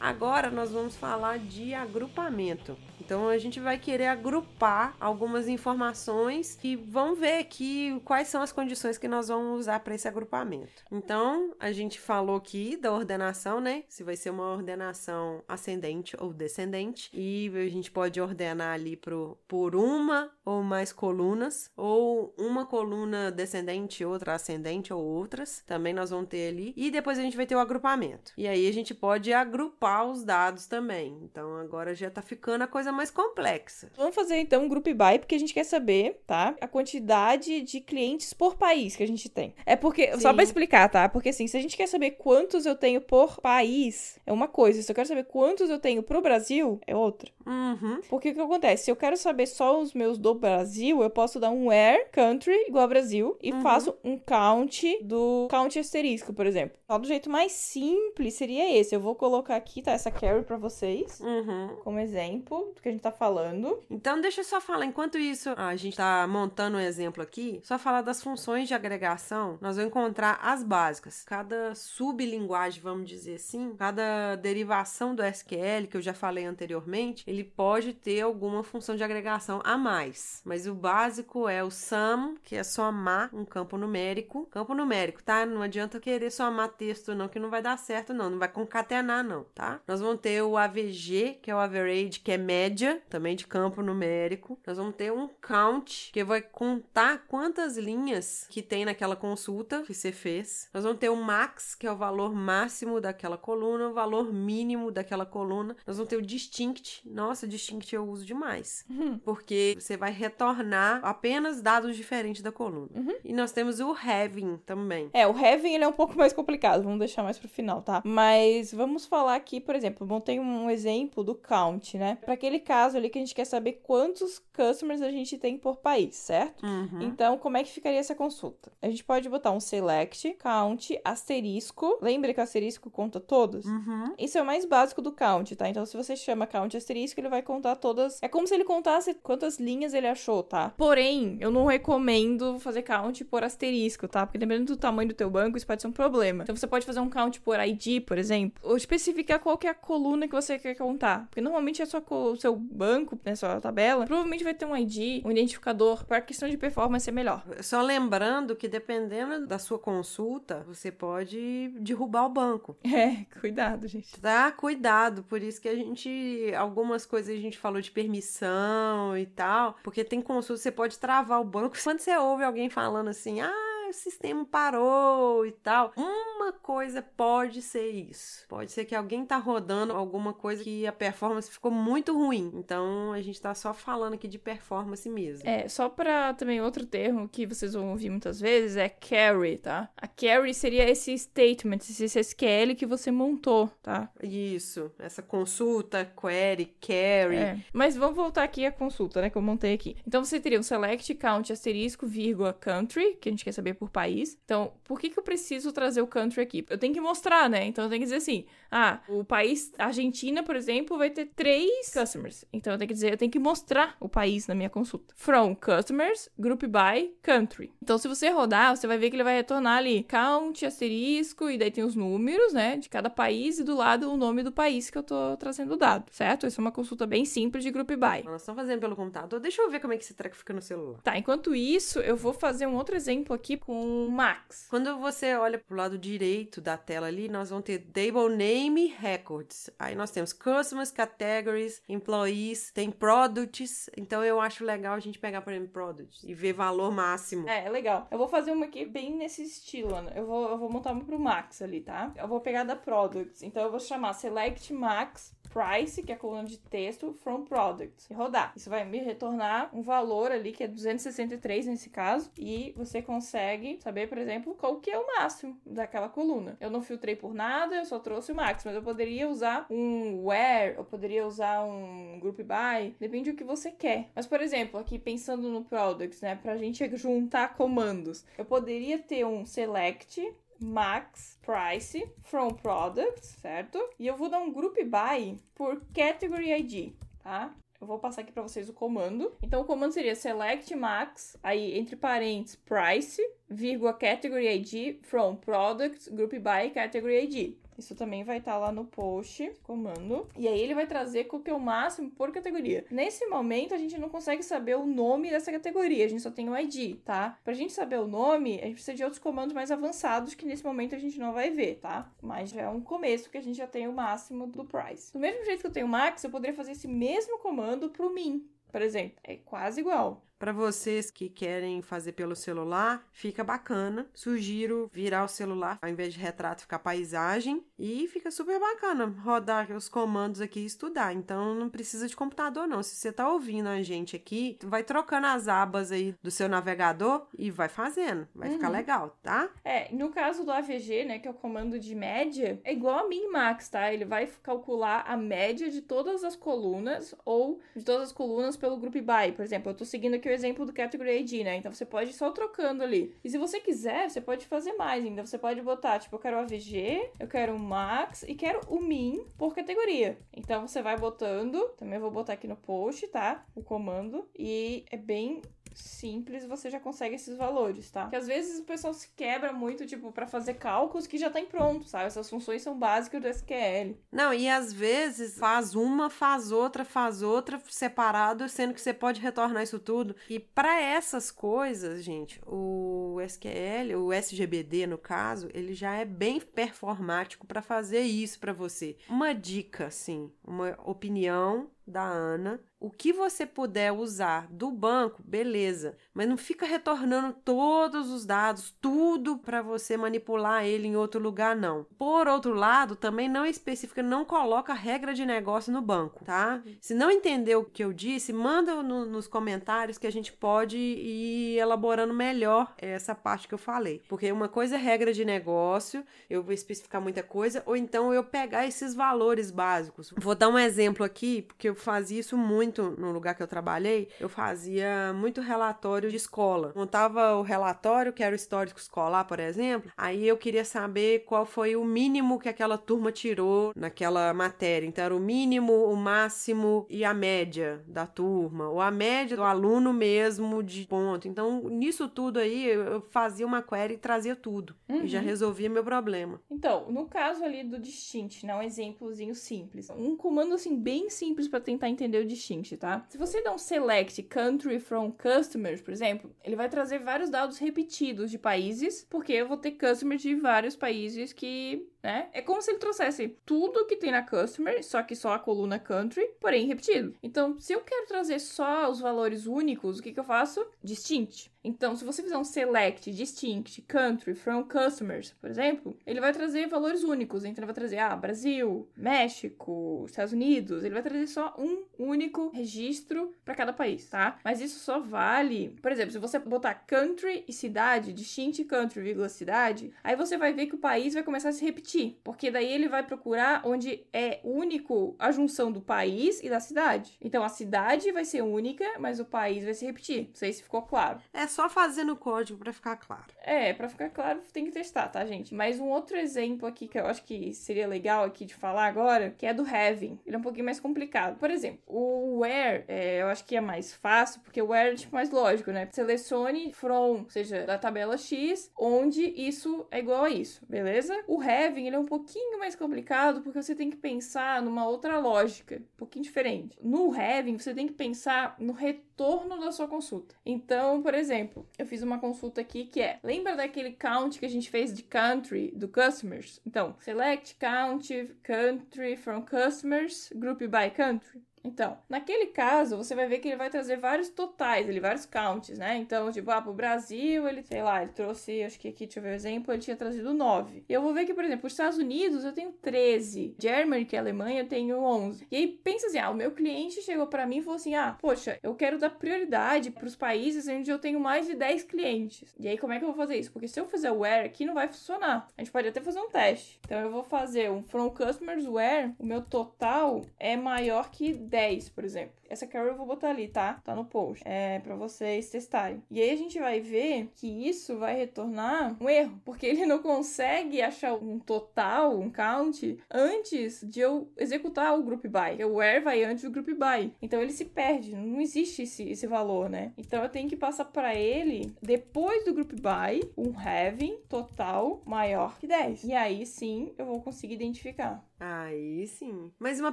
Agora nós vamos falar de agrupamento. Então a gente vai querer agrupar algumas informações e vamos ver aqui quais são as condições que nós vamos usar para esse agrupamento. Então a gente falou aqui da ordenação, né? Se vai ser uma ordenação ascendente ou descendente e a gente pode ordenar ali pro, por uma ou mais colunas ou uma coluna descendente, outra ascendente ou outras. Também nós vamos ter ali e depois a gente vai ter o agrupamento. E aí a gente pode agrupar os dados também. Então agora já tá ficando a coisa mais complexa. Vamos fazer então um group by, porque a gente quer saber, tá? A quantidade de clientes por país que a gente tem. É porque, só Sim. pra explicar, tá? Porque assim, se a gente quer saber quantos eu tenho por país, é uma coisa. Se eu quero saber quantos eu tenho pro Brasil, é outra. Uhum. Porque o que acontece? Se eu quero saber só os meus do Brasil, eu posso dar um where country igual a Brasil e Uhum. faço um count do count asterisco, por exemplo. Só do jeito mais simples seria esse. Eu vou colocar aqui, tá? Essa carry pra vocês. Uhum. Como exemplo do que a gente tá falando. Então, deixa eu só falar, enquanto isso a gente tá montando um exemplo aqui, só falar das funções de agregação, nós vamos encontrar as básicas. Cada sublinguagem, vamos dizer assim, cada derivação do SQL, que eu já falei anteriormente, ele pode ter alguma função de agregação a mais. Mas o básico é o sum, que é somar um campo numérico. Campo numérico, tá? Não adianta querer somar texto, não, que não vai dar certo, não. Não vai concatenar, não, tá? Nós vamos ter o AVG, que é o average, que é média, também de campo numérico. Nós vamos ter um count, que vai contar quantas linhas que tem naquela consulta que você fez. Nós vamos ter o max, que é o valor máximo daquela coluna, o valor mínimo daquela coluna. Nós vamos ter o distinct. Nossa, distinct eu uso demais. Porque você vai retornar apenas dados diferentes da coluna. E nós temos o having também. É, o having ele é um pouco mais complicado, vamos deixar mais pro final, tá? Mas vamos falar aqui, por exemplo, bom, tem um exemplo do count, né? Para aquele caso ali que a gente quer saber quantos customers a gente tem por país, certo? Uhum. Então, como é que ficaria essa consulta? A gente pode botar um select, count, asterisco. Lembra que o asterisco conta todos? Uhum. Isso é o mais básico do count, tá? Então, se você chama count asterisco, ele vai contar todas. É como se ele contasse quantas linhas ele achou, tá? Porém, eu não recomendo fazer count por asterisco, tá? Porque dependendo do tamanho do teu banco, isso pode ser um problema. Então, você pode fazer um count por ID, por exemplo, ou especificar qual que é a coluna que você quer contar. Porque normalmente a sua co- o seu banco, né, sua tabela, provavelmente vai ter um ID, um identificador, para questão de performance é melhor. Só lembrando que dependendo da sua consulta, você pode derrubar o banco. [LAUGHS] É, cuidado, gente. Tá, cuidado. Por isso que a gente. Algumas coisas a gente falou de permissão e tal. Porque tem consulta, você pode travar o banco. [LAUGHS] Quando você ouve alguém falando assim, ah, o sistema parou e tal. Uma coisa pode ser isso. Pode ser que alguém tá rodando alguma coisa que a performance ficou muito ruim. Então a gente tá só falando aqui de performance mesmo. É, só pra também outro termo que vocês vão ouvir muitas vezes é carry, tá? A carry seria esse statement, esse SQL que você montou, tá? Isso, essa consulta, query, carry. É. Mas vamos voltar aqui à consulta, né, que eu montei aqui. Então você teria um select count asterisco vírgula country, que a gente quer saber por país. Então, por que que eu preciso trazer o country aqui? Eu tenho que mostrar, né? Então eu tenho que dizer assim, ah, o país Argentina, por exemplo, vai ter três customers. Então eu tenho que dizer, eu tenho que mostrar o país na minha consulta. From customers, group by country. Então se você rodar, você vai ver que ele vai retornar ali count, asterisco, e daí tem os números, né, de cada país e do lado o nome do país que eu tô trazendo o dado, certo? Isso é uma consulta bem simples de group by. Nós estamos fazendo pelo computador. Deixa eu ver como é que esse treco fica no celular. Tá, enquanto isso, eu vou fazer um outro exemplo aqui com o Max. Quando você olha pro lado direito da tela ali, nós vamos ter Table Name Records. Aí nós temos Customers, Categories, Employees, tem Products. Então eu acho legal a gente pegar, por exemplo, Products e ver valor máximo. É, é legal. Eu vou fazer uma aqui bem nesse estilo, Ana. Eu vou, eu vou montar uma pro Max ali, tá? Eu vou pegar da Products. Então eu vou chamar Select Max Price, que é a coluna de texto, from products, e rodar. Isso vai me retornar um valor ali, que é 263 nesse caso, e você consegue saber, por exemplo, qual que é o máximo daquela coluna. Eu não filtrei por nada, eu só trouxe o max, mas eu poderia usar um where, eu poderia usar um group by, depende do que você quer. Mas, por exemplo, aqui pensando no products, né, pra gente juntar comandos, eu poderia ter um select max price from products, certo? E eu vou dar um group by por category ID, tá? Eu vou passar aqui para vocês o comando. Então o comando seria select max, aí entre parênteses price, vírgula category ID from products group by category ID. Isso também vai estar tá lá no post, comando. E aí ele vai trazer qual que é o máximo por categoria. Nesse momento, a gente não consegue saber o nome dessa categoria, a gente só tem o ID, tá? Pra gente saber o nome, a gente precisa de outros comandos mais avançados que nesse momento a gente não vai ver, tá? Mas já é um começo que a gente já tem o máximo do price. Do mesmo jeito que eu tenho o max, eu poderia fazer esse mesmo comando pro min, por exemplo. É quase igual. Para vocês que querem fazer pelo celular, fica bacana. Sugiro virar o celular, ao invés de retrato, ficar paisagem. E fica super bacana rodar os comandos aqui e estudar. Então não precisa de computador, não. Se você tá ouvindo a gente aqui, vai trocando as abas aí do seu navegador e vai fazendo. Vai uhum. ficar legal, tá? É, no caso do AVG, né, que é o comando de média, é igual a Minimax, tá? Ele vai calcular a média de todas as colunas ou de todas as colunas pelo group by. Por exemplo, eu tô seguindo aqui o exemplo do Category ID, né? Então você pode ir só trocando ali. E se você quiser, você pode fazer mais ainda. Você pode botar, tipo, eu quero AVG, eu quero Max e quero o Min por categoria. Então você vai botando, também vou botar aqui no post, tá? O comando. E é bem simples, você já consegue esses valores, tá? Que às vezes o pessoal se quebra muito, tipo, para fazer cálculos que já tem pronto, sabe? Essas funções são básicas do SQL. Não, e às vezes faz uma, faz outra, faz outra separado, sendo que você pode retornar isso tudo. E para essas coisas, gente, o SQL, o SGBD no caso, ele já é bem performático para fazer isso para você. Uma dica, assim, uma opinião da Ana o que você puder usar do banco, beleza, mas não fica retornando todos os dados, tudo para você manipular ele em outro lugar, não. Por outro lado, também não especifica, não coloca regra de negócio no banco, tá? Se não entendeu o que eu disse, manda no, nos comentários que a gente pode ir elaborando melhor essa parte que eu falei. Porque uma coisa é regra de negócio, eu vou especificar muita coisa, ou então eu pegar esses valores básicos. Vou dar um exemplo aqui, porque eu fazia isso muito no lugar que eu trabalhei, eu fazia muito relatório de escola. Montava o relatório, que era o histórico escolar, por exemplo, aí eu queria saber qual foi o mínimo que aquela turma tirou naquela matéria. Então era o mínimo, o máximo e a média da turma, ou a média do aluno mesmo de ponto. Então, nisso tudo aí, eu fazia uma query e trazia tudo. Uhum. E já uhum. resolvia meu problema. Então, no caso ali do distint, né, um exemplozinho simples. Um comando assim bem simples para tentar entender o distinct, tá? Se você dá um select country from customers, por exemplo, ele vai trazer vários dados repetidos de países, porque eu vou ter customers de vários países que né? É como se ele trouxesse tudo que tem na customer, só que só a coluna country, porém repetido. Então, se eu quero trazer só os valores únicos, o que, que eu faço? Distinct. Então, se você fizer um select distinct country from customers, por exemplo, ele vai trazer valores únicos. Então, ele vai trazer, ah, Brasil, México, Estados Unidos. Ele vai trazer só um único registro para cada país, tá? Mas isso só vale, por exemplo, se você botar country e cidade, distinct country, vírgula cidade, aí você vai ver que o país vai começar a se repetir, porque daí ele vai procurar onde é único a junção do país e da cidade. Então, a cidade vai ser única, mas o país vai se repetir. Não sei se ficou claro. É só fazer no código para ficar claro. É, para ficar claro, tem que testar, tá, gente? Mas um outro exemplo aqui que eu acho que seria legal aqui de falar agora, que é do having. Ele é um pouquinho mais complicado. Por exemplo, o where, é, eu acho que é mais fácil, porque o where é tipo mais lógico, né? Selecione from, ou seja, da tabela X, onde isso é igual a isso, beleza? O having, ele é um pouquinho mais complicado, porque você tem que pensar numa outra lógica, um pouquinho diferente. No having, você tem que pensar no retorno da sua consulta. Então, por exemplo, eu fiz uma consulta aqui que é: lembra daquele count que a gente fez de country do customers? Então, select count country from customers, group by country. Então, naquele caso, você vai ver que ele vai trazer vários totais, ele vários counts, né? Então, tipo, ah, pro Brasil, ele, sei lá, ele trouxe, acho que aqui, deixa eu ver o exemplo, ele tinha trazido 9. E eu vou ver que, por exemplo, os Estados Unidos eu tenho 13, Germany, que é a Alemanha, eu tenho 11. E aí pensa assim, ah, o meu cliente chegou para mim e falou assim: "Ah, poxa, eu quero dar prioridade para os países onde eu tenho mais de 10 clientes". E aí como é que eu vou fazer isso? Porque se eu fizer where aqui não vai funcionar. A gente pode até fazer um teste. Então eu vou fazer um from customers where o meu total é maior que 10, por exemplo. Essa carry eu vou botar ali, tá? Tá no post. É para vocês testarem. E aí a gente vai ver que isso vai retornar um erro, porque ele não consegue achar um total, um count, antes de eu executar o group by. O where vai antes do group by. Então ele se perde, não existe esse, esse valor, né? Então eu tenho que passar para ele, depois do group by, um having total maior que 10. E aí sim eu vou conseguir identificar. Aí sim. Mas uma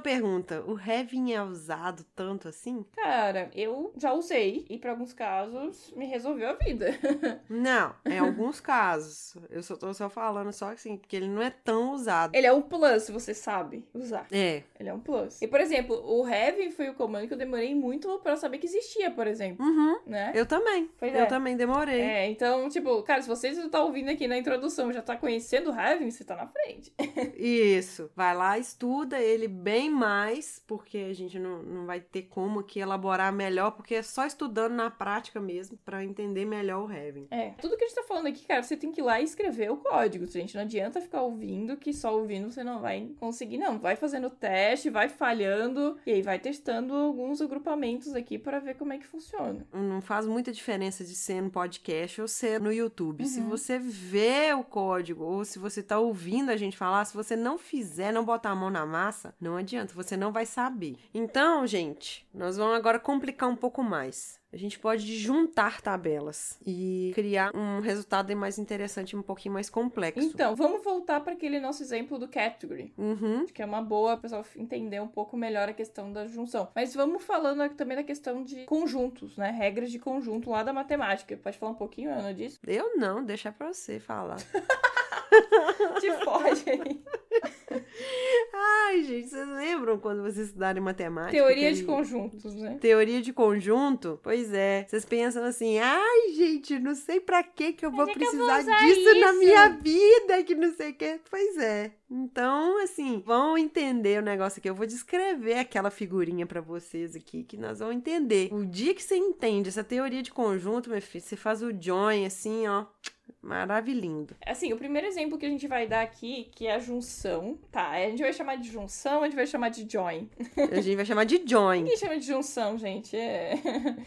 pergunta: o having é usado tanto assim? Cara, eu já usei e para alguns casos me resolveu a vida. [LAUGHS] não, em alguns casos. Eu só tô só falando só assim, porque ele não é tão usado. Ele é um plus, você sabe usar. É. Ele é um plus. E por exemplo, o having foi o comando que eu demorei muito para saber que existia, por exemplo. Uhum. Né? Eu também. Pois eu é. também demorei. É, então, tipo, cara, se você já tá ouvindo aqui na introdução, já tá conhecendo o having, você tá na frente. [LAUGHS] Isso. Vai lá, estuda ele bem mais, porque a gente não, não vai ter como aqui elaborar melhor, porque é só estudando na prática mesmo para entender melhor o Heaven. É, tudo que a gente tá falando aqui, cara, você tem que ir lá e escrever o código, gente. Não adianta ficar ouvindo, que só ouvindo você não vai conseguir, não. Vai fazendo teste, vai falhando, e aí vai testando alguns agrupamentos aqui para ver como é que funciona. Não faz muita diferença de ser no podcast ou ser no YouTube. Uhum. Se você vê o código, ou se você tá ouvindo a gente falar, se você não fizer, não botar a mão na massa, não adianta, você não vai saber. Então, gente, nós vamos agora complicar um pouco mais. A gente pode juntar tabelas e criar um resultado mais interessante, um pouquinho mais complexo. Então, vamos voltar para aquele nosso exemplo do category. Uhum. Que é uma boa o pessoal entender um pouco melhor a questão da junção. Mas vamos falando também da questão de conjuntos, né? Regras de conjunto lá da matemática. Pode falar um pouquinho, Ana, disso? Eu não, deixa pra você falar. [LAUGHS] [LAUGHS] Te aí. Ai, gente, vocês lembram quando vocês estudaram matemática? Teoria de conjuntos, né? Teoria de conjunto? Pois é. Vocês pensam assim, ai, gente, não sei pra que que eu vou é que eu vou precisar disso na isso?" minha vida, que não sei o que. Pois é. Então, assim, vão entender o negócio aqui. Eu vou descrever aquela figurinha pra vocês aqui, que nós vamos entender. O dia que você entende essa teoria de conjunto, meu filho, você faz o join, assim, ó, maravilhindo. Assim, o primeiro exemplo que a gente vai dar aqui, que é a junção, tá? A gente vai chamar de junção, a gente vai chamar de join. A gente vai chamar de join. [LAUGHS] Ninguém chama de junção, gente. É.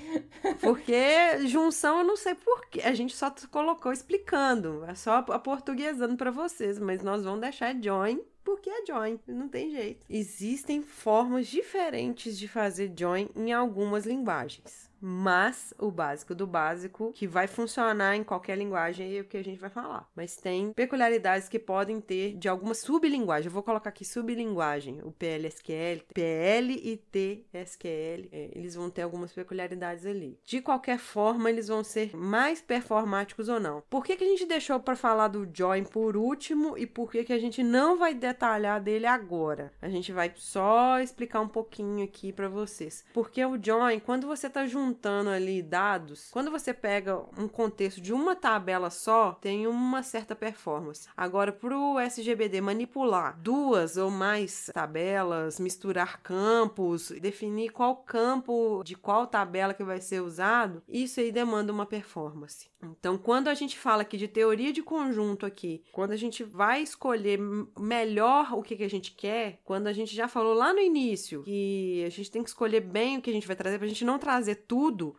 [LAUGHS] Porque junção eu não sei porquê. A gente só colocou explicando. É só aportuguesando pra vocês. Mas nós vamos deixar join. Porque é join, não tem jeito. Existem formas diferentes de fazer join em algumas linguagens. Mas o básico do básico, que vai funcionar em qualquer linguagem, é o que a gente vai falar. Mas tem peculiaridades que podem ter de alguma sublinguagem. Eu vou colocar aqui sublinguagem, o PLSQL, PL e TSQL, é, eles vão ter algumas peculiaridades ali. De qualquer forma, eles vão ser mais performáticos ou não. Por que, que a gente deixou para falar do join por último e por que, que a gente não vai detalhar dele agora? A gente vai só explicar um pouquinho aqui para vocês. Porque o join, quando você está juntando ali dados, quando você pega um contexto de uma tabela só, tem uma certa performance. Agora, para o SGBD manipular duas ou mais tabelas, misturar campos, definir qual campo de qual tabela que vai ser usado, isso aí demanda uma performance. Então, quando a gente fala aqui de teoria de conjunto aqui, quando a gente vai escolher melhor o que, que a gente quer, quando a gente já falou lá no início que a gente tem que escolher bem o que a gente vai trazer, para a gente não trazer tudo,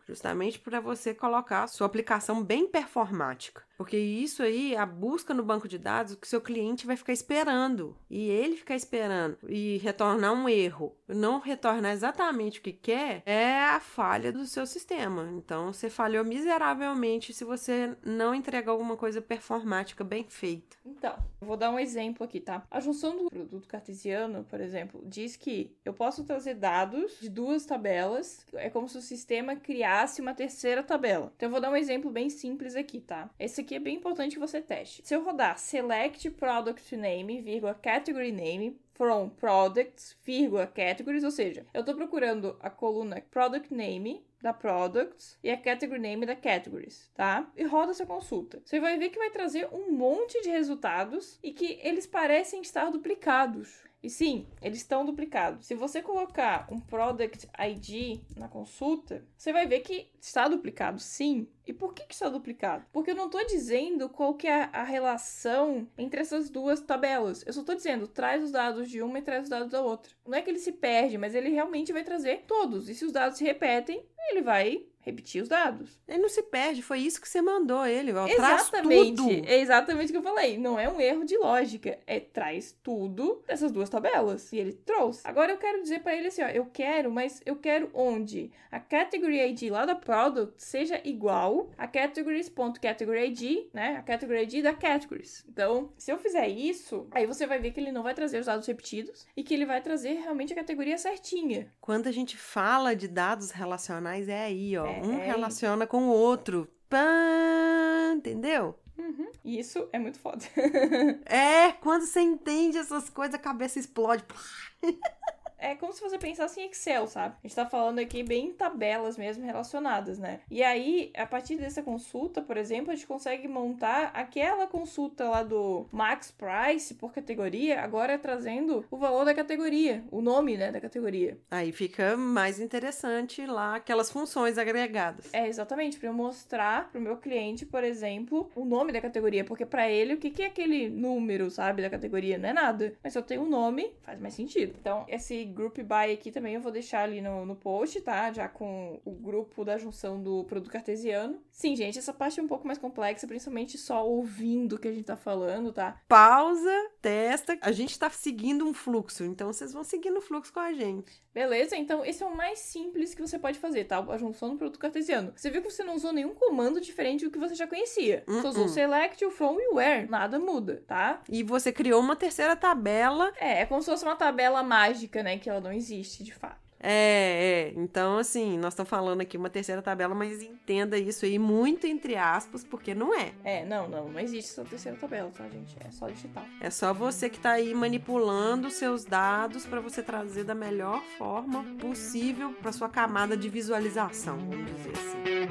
justamente para você colocar sua aplicação bem performática. Porque isso aí, a busca no banco de dados, que seu cliente vai ficar esperando. E ele ficar esperando e retornar um erro, não retornar exatamente o que quer, é a falha do seu sistema. Então, você falhou miseravelmente se você não entregar alguma coisa performática bem feita. Então, vou dar um exemplo aqui, tá? A junção do produto cartesiano, por exemplo, diz que eu posso trazer dados de duas tabelas, é como se o sistema criasse uma terceira tabela. Então, eu vou dar um exemplo bem simples aqui, tá? Esse aqui é bem importante que você teste. Se eu rodar select product name, vírgula, category name, from products, vírgula, categories, ou seja, eu estou procurando a coluna product name da products e a category name da categories, tá? E roda essa consulta. Você vai ver que vai trazer um monte de resultados e que eles parecem estar duplicados. E sim, eles estão duplicados. Se você colocar um Product ID na consulta, você vai ver que está duplicado, sim. E por que, que está duplicado? Porque eu não estou dizendo qual que é a relação entre essas duas tabelas. Eu só estou dizendo, traz os dados de uma e traz os dados da outra. Não é que ele se perde, mas ele realmente vai trazer todos. E se os dados se repetem, ele vai repetir os dados. Ele não se perde, foi isso que você mandou ele, ó, exatamente, traz tudo. É exatamente o que eu falei. Não é um erro de lógica, é traz tudo dessas duas tabelas. E ele trouxe. Agora eu quero dizer para ele assim, ó, eu quero, mas eu quero onde a category ID lá da product seja igual a categories.category ID, né? A category ID da categories. Então, se eu fizer isso, aí você vai ver que ele não vai trazer os dados repetidos e que ele vai trazer realmente a categoria certinha. Quando a gente fala de dados relacionais é aí, ó. É, um é relaciona com o outro. Pã, entendeu? Uhum. E isso é muito foda. É, quando você entende essas coisas, a cabeça explode. [LAUGHS] É como se você pensasse em Excel, sabe? A gente tá falando aqui bem em tabelas mesmo relacionadas, né? E aí, a partir dessa consulta, por exemplo, a gente consegue montar aquela consulta lá do Max Price por categoria, agora trazendo o valor da categoria, o nome, né, da categoria. Aí fica mais interessante lá aquelas funções agregadas. É exatamente para eu mostrar pro meu cliente, por exemplo, o nome da categoria, porque para ele o que, que é aquele número, sabe, da categoria? Não é nada. Mas se eu tenho um nome, faz mais sentido. Então, esse group by aqui também eu vou deixar ali no, no post, tá? Já com o grupo da junção do produto cartesiano. Sim, gente, essa parte é um pouco mais complexa, principalmente só ouvindo o que a gente tá falando, tá? Pausa, testa. A gente tá seguindo um fluxo, então vocês vão seguindo o fluxo com a gente. Beleza? Então, esse é o mais simples que você pode fazer, tá? A junção do produto cartesiano. Você viu que você não usou nenhum comando diferente do que você já conhecia. Você Uh-uh. usou o select, o from e o where. Nada muda, tá? E você criou uma terceira tabela. É, é como se fosse uma tabela mágica, né? Que ela não existe de fato. É, é. Então, assim, nós estamos falando aqui uma terceira tabela, mas entenda isso aí muito entre aspas, porque não é. É, não, não, não existe essa terceira tabela, tá, gente? É só digital. É só você que tá aí manipulando seus dados para você trazer da melhor forma possível para sua camada de visualização, vamos dizer assim.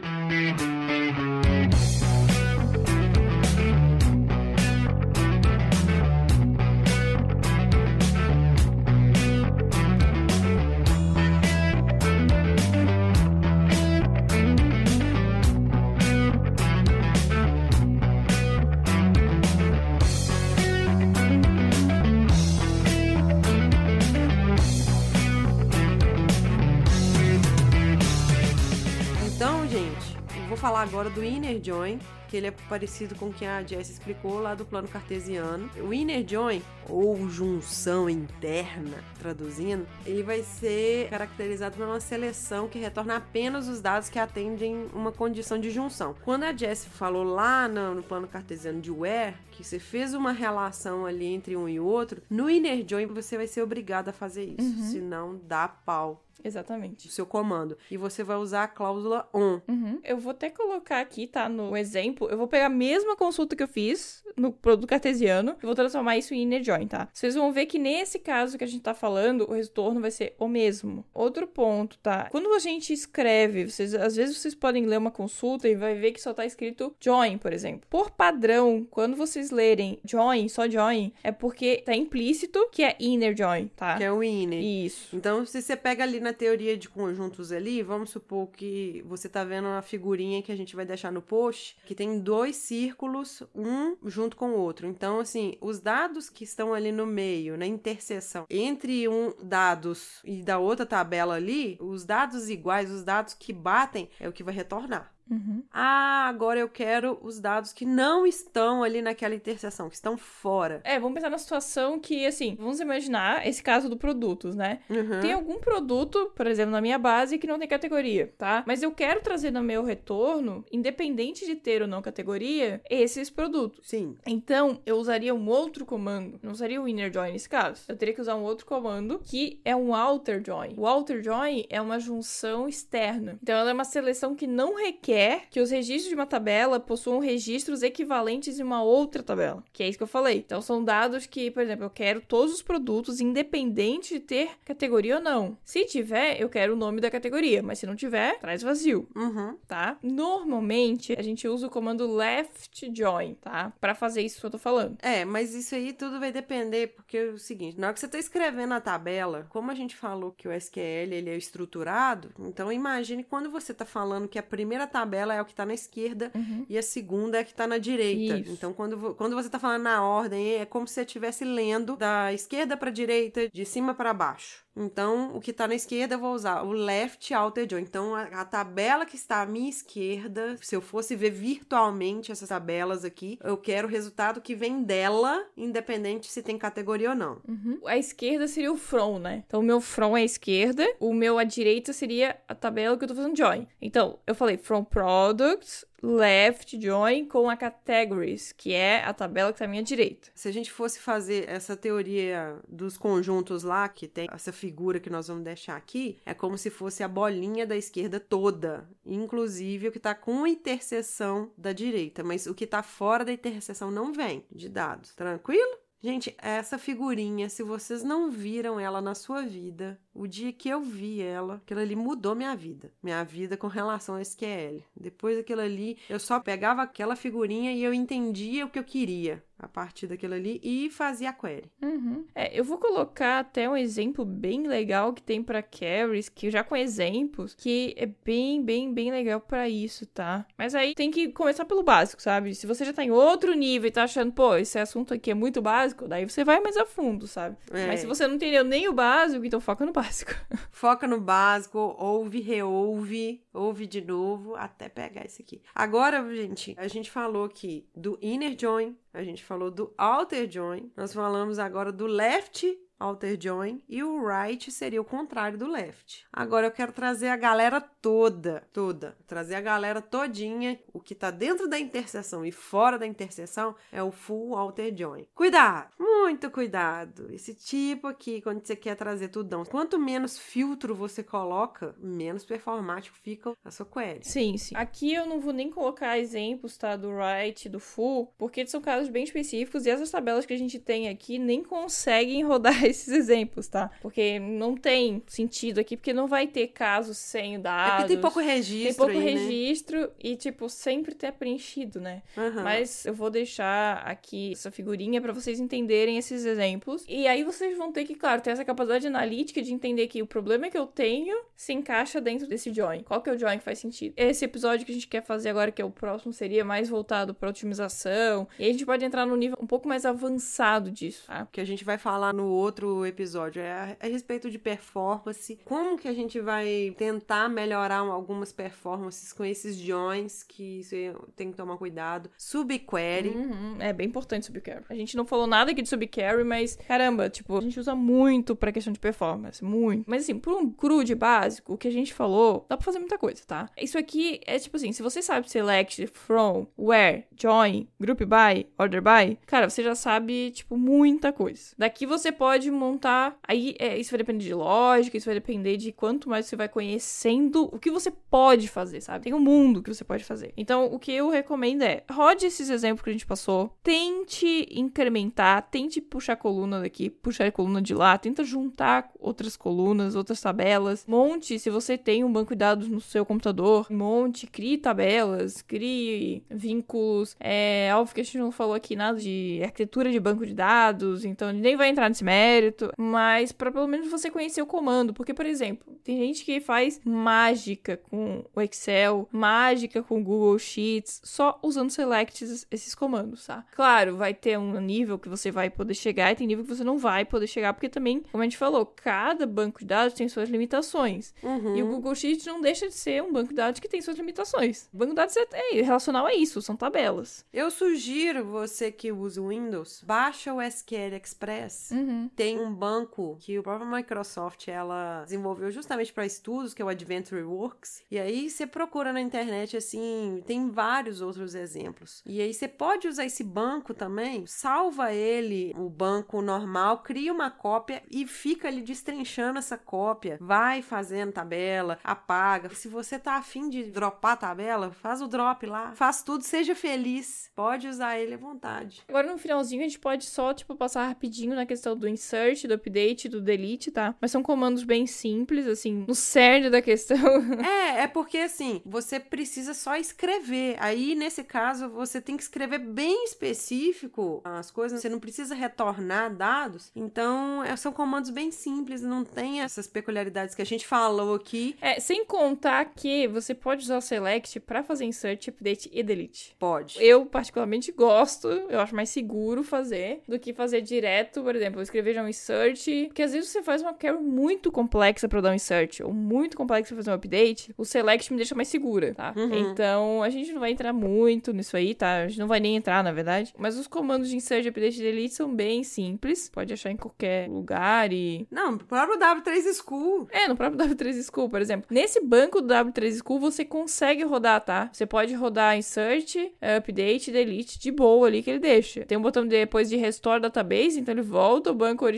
Agora do Inner Join, que ele é parecido com o que a Jess explicou lá do plano cartesiano. O inner join, ou junção interna, traduzindo, ele vai ser caracterizado por uma seleção que retorna apenas os dados que atendem uma condição de junção. Quando a Jess falou lá no, no plano cartesiano de where, que você fez uma relação ali entre um e outro, no inner join você vai ser obrigado a fazer isso, Uhum. senão dá pau Exatamente. o seu comando. E você vai usar a cláusula on. Uhum. Eu vou até colocar aqui, tá? No exemplo. Eu vou pegar a mesma consulta que eu fiz no produto cartesiano e vou transformar isso em inner join, tá? Vocês vão ver que nesse caso que a gente tá falando, o retorno vai ser o mesmo. Outro ponto, tá? Quando a gente escreve, vocês, às vezes vocês podem ler uma consulta e vai ver que só tá escrito join, por exemplo. Por padrão, quando vocês lerem join, só join, é porque tá implícito que é inner join, tá? Que é o inner. Isso. Então, se você pega ali na teoria de conjuntos ali, vamos supor que você tá vendo uma figurinha que a gente vai deixar no post, que tem dois círculos, um junto com o outro. Então, assim, os dados que estão ali no meio, na interseção, entre um dados e da outra tabela ali, os dados iguais, os dados que batem, é o que vai retornar. Uhum. Ah, agora eu quero os dados que não estão ali naquela interseção, que estão fora. É, vamos pensar na situação que, assim, vamos imaginar esse caso do produtos, né? Uhum. Tem algum produto, por exemplo, na minha base que não tem categoria, tá? Mas eu quero trazer no meu retorno, independente de ter ou não categoria, esses produtos. Sim. Então, eu usaria um outro comando. Não usaria o inner join nesse caso. Eu teria que usar um outro comando que é um outer join. O outer join é uma junção externa. Então, ela é uma seleção que não requer que os registros de uma tabela possuam registros equivalentes em uma outra tabela. Que é isso que eu falei. Então, são dados que, por exemplo, eu quero todos os produtos, independente de ter categoria ou não. Se tiver, eu quero o nome da categoria. Mas se não tiver, traz vazio Uhum. tá? Normalmente a gente usa o comando left join, tá? Pra fazer isso que eu tô falando. É, mas isso aí tudo vai depender, porque é o seguinte, na hora que você tá escrevendo a tabela, como a gente falou que o SQL ele é estruturado, então imagine quando você tá falando que a primeira tabela é o que tá na esquerda e a segunda é a que tá na direita. Isso. Então quando, quando você tá falando na ordem, é como se você estivesse lendo da esquerda pra direita, de cima para baixo. Então, o que tá na esquerda eu vou usar o left outer join. Então, a, a tabela que está à minha esquerda, se eu fosse ver virtualmente essas tabelas aqui, eu quero o resultado que vem dela, independente se tem categoria ou não. Uhum. A esquerda seria o from, né? Então, o meu from é a esquerda, o meu à direita seria a tabela que eu tô fazendo join. Então, eu falei from products, left join com a categories, que é a tabela que tá à minha direita. Se a gente fosse fazer essa teoria dos conjuntos lá, que tem essa figura que nós vamos deixar aqui, é como se fosse a bolinha da esquerda toda, inclusive o que tá com a interseção da direita, mas o que tá fora da interseção não vem de dados. Tranquilo? Gente, essa figurinha, se vocês não viram ela na sua vida, o dia que eu vi ela, aquilo ali mudou minha vida. Minha vida com relação ao SQL. Depois daquilo ali, eu só pegava aquela figurinha e eu entendia o que eu queria a partir daquilo ali e fazia a query. Uhum. É, eu vou colocar até um exemplo bem legal que tem pra carries, que já com exemplos, que é bem, bem, bem legal pra isso, tá? Mas aí tem que começar pelo básico, sabe? Se você já tá em outro nível e tá achando, pô, esse assunto aqui é muito básico, daí você vai mais a fundo, sabe? É. Mas se você não entendeu nem o básico, então foca no básico. [LAUGHS] Foca no básico, ouve, reouve, ouve de novo até pegar esse aqui. Agora, gente, a gente falou aqui do inner join, a gente falou do outer join, nós falamos agora do left outer join e o right seria o contrário do left. Agora eu quero trazer a galera toda, toda, trazer a galera todinha, o que tá dentro da interseção e fora da interseção é o full outer join. Cuidado, muito cuidado. Esse tipo aqui, quando você quer trazer tudão, quanto menos filtro você coloca, menos performático fica a sua query. Sim, sim. Aqui eu não vou nem colocar exemplos, tá? Do right, do full, porque são casos bem específicos e essas tabelas que a gente tem aqui nem conseguem [LAUGHS] rodar [LAUGHS] esses exemplos, tá? Porque não tem sentido aqui, porque não vai ter casos sem É dados. porque tem pouco registro Tem pouco aí, né? registro e, tipo, sempre ter preenchido, né? Aham. Mas eu vou deixar aqui essa figurinha pra vocês entenderem esses exemplos. E aí vocês vão ter que, claro, ter essa capacidade analítica de entender que o problema que eu tenho se encaixa dentro desse join. Qual que é o join que faz sentido? Esse episódio que a gente quer fazer agora, que é o próximo, seria mais voltado pra otimização. E aí a gente pode entrar no nível um pouco mais avançado disso, tá? que a gente vai falar no outro outro episódio. É a, a respeito de performance. Como que a gente vai tentar melhorar algumas performances com esses joins que você tem que tomar cuidado. Subquery. Uhum, é bem importante subquery. A gente não falou nada aqui de subquery, mas caramba, tipo, a gente usa muito pra questão de performance. Muito. Mas assim, por um CRUD básico, o que a gente falou, dá pra fazer muita coisa, tá? Isso aqui é tipo assim, se você sabe select, from, where, join, group by, order by, cara, você já sabe, tipo, muita coisa. Daqui você pode montar. Aí é, isso vai depender de lógica, isso vai depender de quanto mais você vai conhecendo o que você pode fazer, sabe? Tem um mundo que você pode fazer. Então, o que eu recomendo é rode esses exemplos que a gente passou, tente incrementar, tente puxar a coluna daqui, puxar a coluna de lá, tenta juntar outras colunas, outras tabelas. Monte, se você tem um banco de dados no seu computador, monte, crie tabelas, crie vínculos. É óbvio que a gente não falou aqui nada de arquitetura de banco de dados, então nem vai entrar nesse mérito, mas para pelo menos você conhecer o comando, porque por exemplo, tem gente que faz mágica com o Excel, mágica com o Google Sheets, só usando selects esses comandos, tá? Claro, vai ter um nível que você vai poder chegar e tem nível que você não vai poder chegar, porque também, como a gente falou, cada banco de dados tem suas limitações. Uhum. E o Google Sheets não deixa de ser um banco de dados que tem suas limitações. O banco de dados é, é relacional a isso, são tabelas. Eu sugiro você que usa o Windows, baixa o SQL Express. Uhum. Tem um banco que o próprio Microsoft ela desenvolveu justamente para estudos, que é o Adventure Works. E aí você procura na internet assim, tem vários outros exemplos. E aí você pode usar esse banco também, salva ele, o banco normal, cria uma cópia e fica ali destrinchando essa cópia. Vai fazendo tabela, apaga. Se você tá afim de dropar a tabela, faz o drop lá. Faz tudo, seja feliz. Pode usar ele à vontade. Agora no finalzinho a gente pode só, tipo, passar rapidinho na questão do insert, do update, do delete, tá? Mas são comandos bem simples, assim, no cerne da questão. [LAUGHS] É, é porque assim, você precisa só escrever. Aí, nesse caso, você tem que escrever bem específico as coisas, você não precisa retornar dados. Então, é- são comandos bem simples, não tem essas peculiaridades que a gente falou aqui. É, sem contar que você pode usar o select pra fazer insert, update e delete. Pode. Eu, particularmente, gosto, eu acho mais seguro fazer do que fazer direto, por exemplo, escrever um insert, porque às vezes você faz uma query muito complexa pra dar um insert, ou muito complexa pra fazer um update, o select me deixa mais segura, tá? Uhum. Então, a gente não vai entrar muito nisso aí, tá? A gente não vai nem entrar, na verdade, mas os comandos de insert, update e delete são bem simples, pode achar em qualquer lugar e Não, o próprio W3 School. é, no próprio W3 School, por exemplo. Nesse banco do W3 School, você consegue rodar, tá? Você pode rodar insert, eh, update, delete de boa ali que ele deixa. Tem um botão depois de restore database, então ele volta ao banco original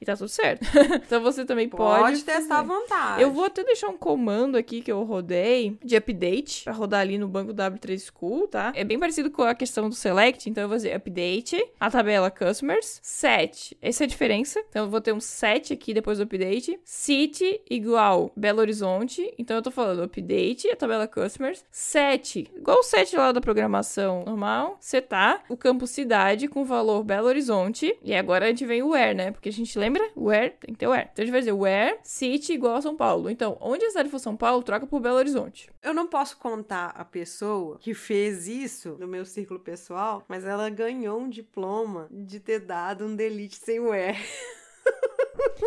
e tá tudo certo. [LAUGHS] então você também pode. Pode, testar à vontade. Eu vou até deixar um comando aqui que eu rodei de update pra rodar ali no banco W3 School, tá? É bem parecido com a questão do select, então eu vou fazer update, a tabela customers, set. Essa é a diferença. Então eu vou ter um set aqui depois do update. City igual Belo Horizonte. Então eu tô falando update, a tabela customers, set, igual o set lá da programação normal, setar o campo cidade com o valor Belo Horizonte. E agora a gente vem o where, né? Porque a gente lembra? Where tem que ter where. Então a gente vai dizer where city igual a São Paulo. Então, onde a cidade for São Paulo, troca por Belo Horizonte. Eu não posso contar a pessoa que fez isso no meu círculo pessoal, mas ela ganhou um diploma de ter dado um delete sem R. [LAUGHS]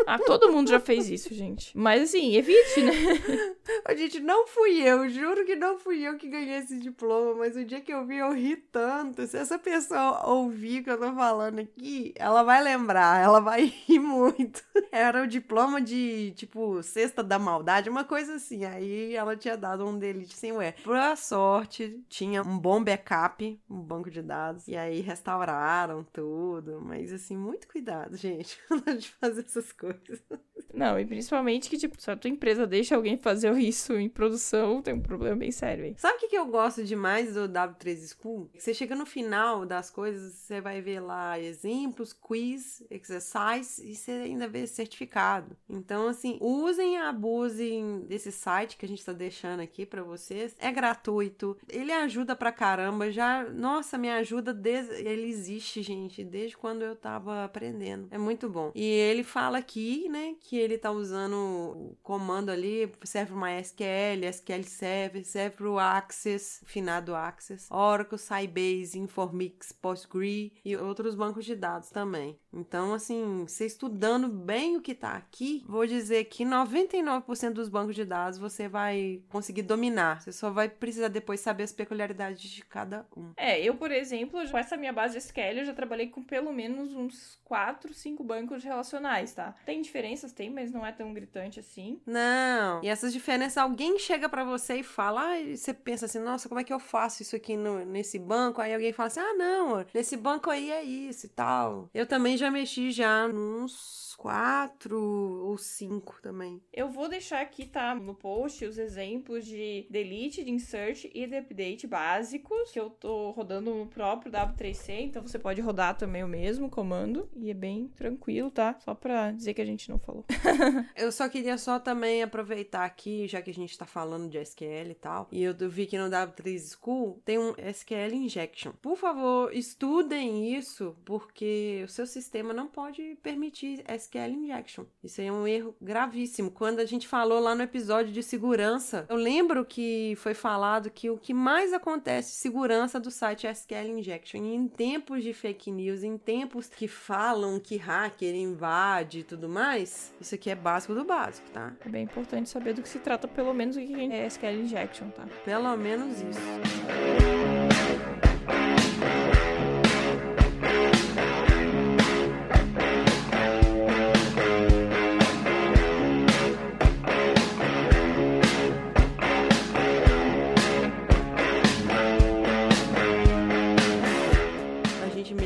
Ah, todo mundo já fez isso, gente. Mas assim, evite, né? [LAUGHS] Ô, Gente, não fui eu, juro que não fui eu que ganhei esse diploma, mas o dia que eu vi, eu ri tanto. Se essa pessoa ouvir o que eu tô falando aqui, ela vai lembrar, ela vai [LAUGHS] rir muito. Era o diploma de, tipo, cesta da maldade, uma coisa assim. Aí ela tinha dado um delete sem E. Por sorte, tinha um bom backup, um banco de dados, e aí restauraram tudo. Mas, assim, muito cuidado, gente, de fazer essas coisas. [LAUGHS] Não, e principalmente que, tipo, se a tua empresa deixa alguém fazer isso em produção, tem um problema bem sério aí. Sabe o que, que eu gosto demais do W3 School? Você chega no final das coisas, você vai ver lá exemplos, quiz, exercise e você ainda vê certificado. Então, assim, usem e abusem desse site que a gente tá deixando aqui pra vocês. É gratuito, ele ajuda pra caramba. Já, nossa, me ajuda desde. Ele existe, gente, desde quando eu tava aprendendo. É muito bom. E ele fala aqui, né, que ele tá usando o comando ali, serve pro MySQL, SQL Server, serve pro Access, finado Access, Oracle, Sybase, Informix, Postgre e outros bancos de dados também. Então, assim, você estudando bem o que tá aqui, vou dizer que 99% dos bancos de dados você vai conseguir dominar. Você só vai precisar depois saber as peculiaridades de cada um. É, eu, por exemplo, com essa minha base de SQL, eu já trabalhei com pelo menos uns 4, 5 bancos relacionais, tá? Tem diferenças, tem, mas não é tão gritante assim. Não. E essas diferenças, alguém chega para você e fala, ah, você pensa assim, nossa, como é que eu faço isso aqui no, nesse banco? Aí alguém fala assim, ah, não, nesse banco aí é isso e tal. Eu também já mexi já nos quatro ou cinco também. Eu vou deixar aqui, tá, no post, os exemplos de delete, de insert e de update básicos, que eu tô rodando no próprio W3C, então você pode rodar também o mesmo comando, e é bem tranquilo, tá? Só pra dizer que a gente não falou. [LAUGHS] eu só queria só também aproveitar aqui, já que a gente tá falando de SQL e tal, e eu vi que no W3 School tem um SQL Injection. Por favor, estudem isso, porque o seu sistema não pode permitir SQL Injection. Isso aí é um erro gravíssimo. Quando a gente falou lá no episódio de segurança, eu lembro que foi falado que o que mais acontece segurança do site é SQL Injection. E em tempos de fake news, em tempos que falam que hacker invade e tudo mais, isso aqui é básico do básico, tá? É bem importante saber do que se trata, pelo menos o que é SQL Injection, tá? Pelo menos isso.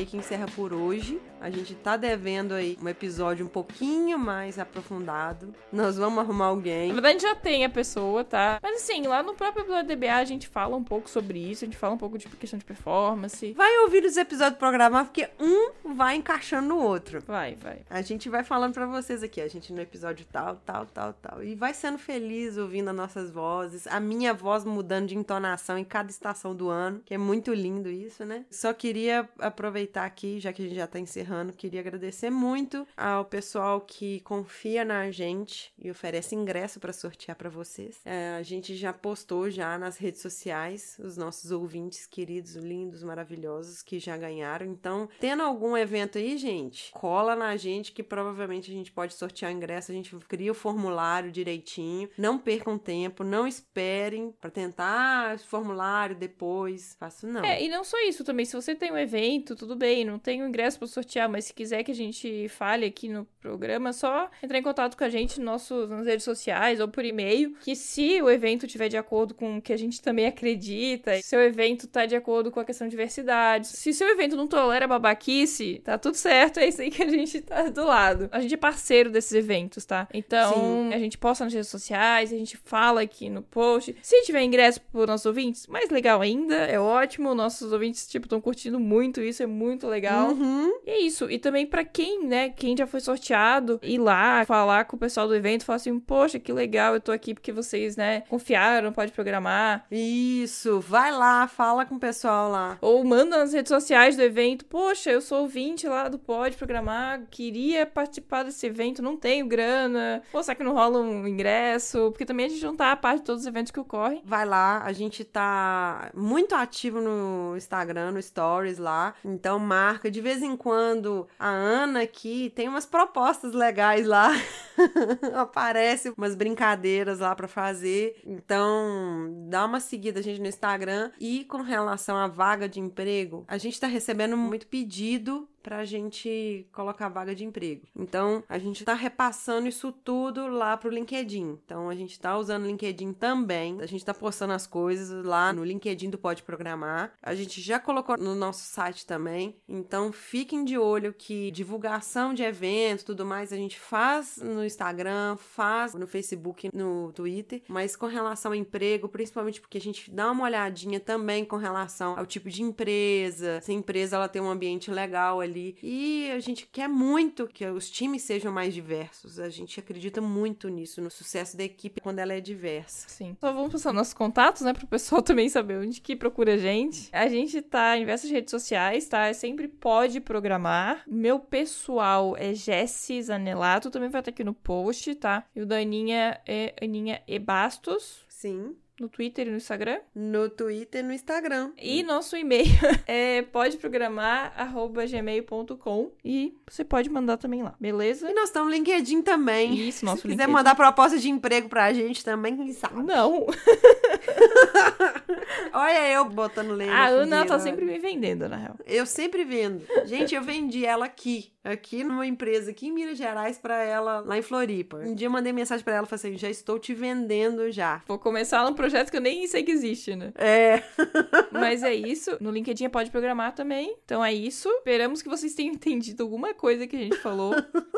Que encerra por hoje. A gente tá devendo aí um episódio um pouquinho mais aprofundado. Nós vamos arrumar alguém. Na verdade, já tem a pessoa, tá? Mas assim, lá no próprio episódio DBA a gente fala um pouco sobre isso, a gente fala um pouco de questão de performance. Vai ouvir os episódios programados, porque um vai encaixando no outro. Vai, vai. A gente vai falando para vocês aqui, a gente no episódio tal, tal, tal, tal. E vai sendo feliz ouvindo as nossas vozes, a minha voz mudando de entonação em cada estação do ano, que é muito lindo isso, né? Só queria aproveitar aqui, já que a gente já está encerrando, queria agradecer muito ao pessoal que confia na gente e oferece ingresso para sortear para vocês. É, a gente já postou já nas redes sociais os nossos ouvintes queridos, lindos, maravilhosos que já ganharam. Então, tendo algum evento aí, gente, cola na gente que provavelmente a gente pode sortear ingresso. A gente cria o formulário direitinho. Não percam tempo, não esperem para tentar esse formulário depois. Faço não. É, e não só isso também. Se você tem um evento, tudo bem não tenho ingresso para sortear, mas se quiser que a gente fale aqui no programa, só entrar em contato com a gente no nosso, nas redes sociais ou por e-mail, que se o evento tiver de acordo com o que a gente também acredita, se o evento tá de acordo com a questão de diversidade, se seu evento não tolera babaquice, tá tudo certo, é isso aí que a gente tá do lado. A gente é parceiro desses eventos, tá? Então, Sim. a gente posta nas redes sociais, a gente fala aqui no post. Se tiver ingresso para nossos ouvintes, mais legal ainda, é ótimo. Nossos ouvintes, tipo, estão curtindo muito isso, é muito legal. Uhum. E é isso. E também para quem, né, quem já foi sorteado, ir lá falar com o pessoal do evento, falar assim, poxa, que legal, eu tô aqui porque vocês, né, confiaram, pode programar. Isso, vai lá, fala com o pessoal lá. Ou manda nas redes sociais do evento, poxa, eu sou ouvinte lá do Pode Programar, queria participar desse evento, não tenho grana. Pô, será que não rola um ingresso? Porque também a gente não tá a parte de todos os eventos que ocorrem. Vai lá, a gente tá muito ativo no Instagram, no Stories lá. Então, marca. De vez em quando, a Ana aqui tem umas propostas legais lá. [LAUGHS] Aparece umas brincadeiras lá para fazer. Então, dá uma seguida a gente no Instagram. E com relação à vaga de emprego, a gente tá recebendo muito pedido para a gente colocar vaga de emprego. Então, a gente está repassando isso tudo lá pro LinkedIn. Então, a gente está usando o LinkedIn também. A gente está postando as coisas lá no LinkedIn do Pode Programar. A gente já colocou no nosso site também. Então, fiquem de olho que divulgação de eventos, tudo mais, a gente faz no Instagram, faz no Facebook, no Twitter. Mas com relação ao emprego, principalmente porque a gente dá uma olhadinha também com relação ao tipo de empresa. Se a empresa ela tem um ambiente legal ali. E a gente quer muito que os times sejam mais diversos. A gente acredita muito nisso, no sucesso da equipe quando ela é diversa. Sim. Só vamos passar nossos contatos, né, pro pessoal [LAUGHS] também saber onde que procura a gente. A gente tá em diversas redes sociais, tá? É sempre pode programar. Meu pessoal é Jesse Zanelato, também vai estar aqui no post, tá? E o da Aninha é Aninha E Bastos. Sim. No Twitter e no Instagram. No Twitter e no Instagram. E nosso e-mail [LAUGHS] é podeprogramar.gmail.com e você pode mandar também lá, beleza? E nós estamos no LinkedIn também. Isso, nosso Se quiser LinkedIn. mandar proposta de emprego pra gente também, quem sabe? Não. [LAUGHS] Olha eu botando lenha A na Ana tá sempre me vendendo, na real. Eu sempre vendo. Gente, eu vendi ela aqui. Aqui numa empresa aqui em Minas Gerais pra ela lá em Floripa. Um dia eu mandei mensagem pra ela, falei assim, já estou te vendendo já. Vou começar num projeto que eu nem sei que existe, né? É. [LAUGHS] Mas é isso. No LinkedIn pode programar também. Então é isso. Esperamos que vocês tenham [LAUGHS] entendido alguma coisa que a gente falou.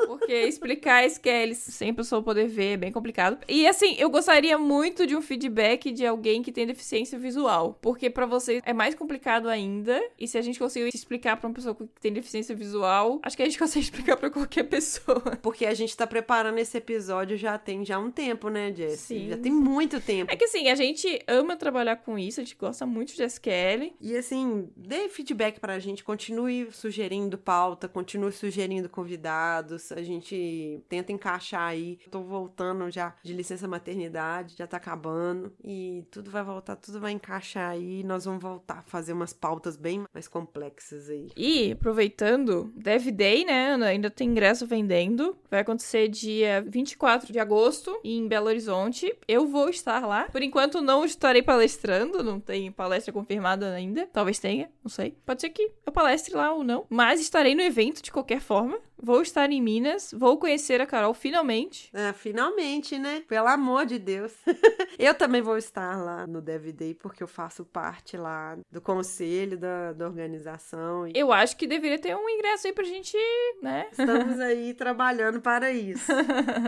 Porque explicar SQL sem a pessoa poder ver é bem complicado. E assim, eu gostaria muito de um feedback de alguém que tem deficiência visual. Porque pra vocês é mais complicado ainda. E se a gente conseguir explicar pra uma pessoa que tem deficiência visual, acho que a gente [LAUGHS] consegue explicar pra qualquer pessoa. Porque a gente tá preparando esse episódio já tem já um tempo, né, Jess? Sim. Já tem muito tempo. É que assim, a gente ama trabalhar com isso, a gente gosta muito de SQL. E assim, dê feedback pra gente, continue sugerindo pauta, continue sugerindo convidados, a gente tenta encaixar aí. Tô voltando já de licença maternidade, já tá acabando e tudo vai voltar, tudo vai encaixar aí, nós vamos voltar a fazer umas pautas bem mais complexas aí. E, aproveitando, Dev Day, né, Ana? Ainda tem ingresso vendendo. Vai acontecer dia 24 de agosto em Belo Horizonte. Eu vou estar lá. Por enquanto, não estarei palestrando, não tem palestra confirmada ainda. Talvez tenha, não sei. Pode ser que eu palestre lá ou não. Mas estarei no evento de qualquer forma. Vou estar em Minas. Vou conhecer a Carol finalmente. Ah, finalmente, né? Pelo amor de Deus. [LAUGHS] eu também vou estar lá no Dev Day, porque eu faço parte lá do conselho da, da organização. Eu acho que deveria ter um ingresso aí pra gente, né? estamos [LAUGHS] aí trabalhando para isso.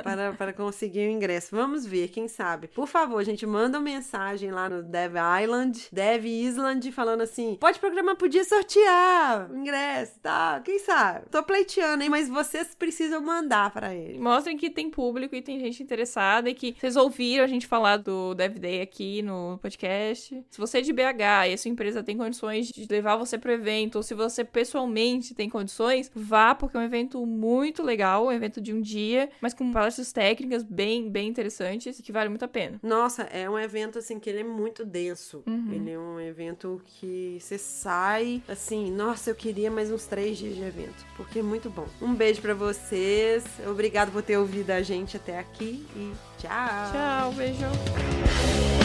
para, para conseguir o ingresso. Vamos ver, quem sabe. Por favor, gente, manda uma mensagem lá no Dev Island, Dev Island, falando assim: pode programar, podia sortear o ingresso, tá? Quem sabe? Tô pleiteando, hein? Mas vocês precisam mandar para ele. Mostrem que tem público e tem gente interessada e que vocês ouviram a gente falar do Dev Day aqui no podcast. Se você é de BH e a sua empresa tem condições de levar você pro evento, ou se você pessoalmente tem condições, vá, porque é um evento muito legal, um evento de um dia, mas com palestras técnicas bem, bem interessantes e que vale muito a pena. Nossa, é um evento assim que ele é muito denso. Ele é um evento que você sai assim, nossa, eu queria mais uns três dias de evento, porque é muito bom. Um beijo pra vocês, obrigado por ter ouvido a gente até aqui e tchau. Tchau, beijo.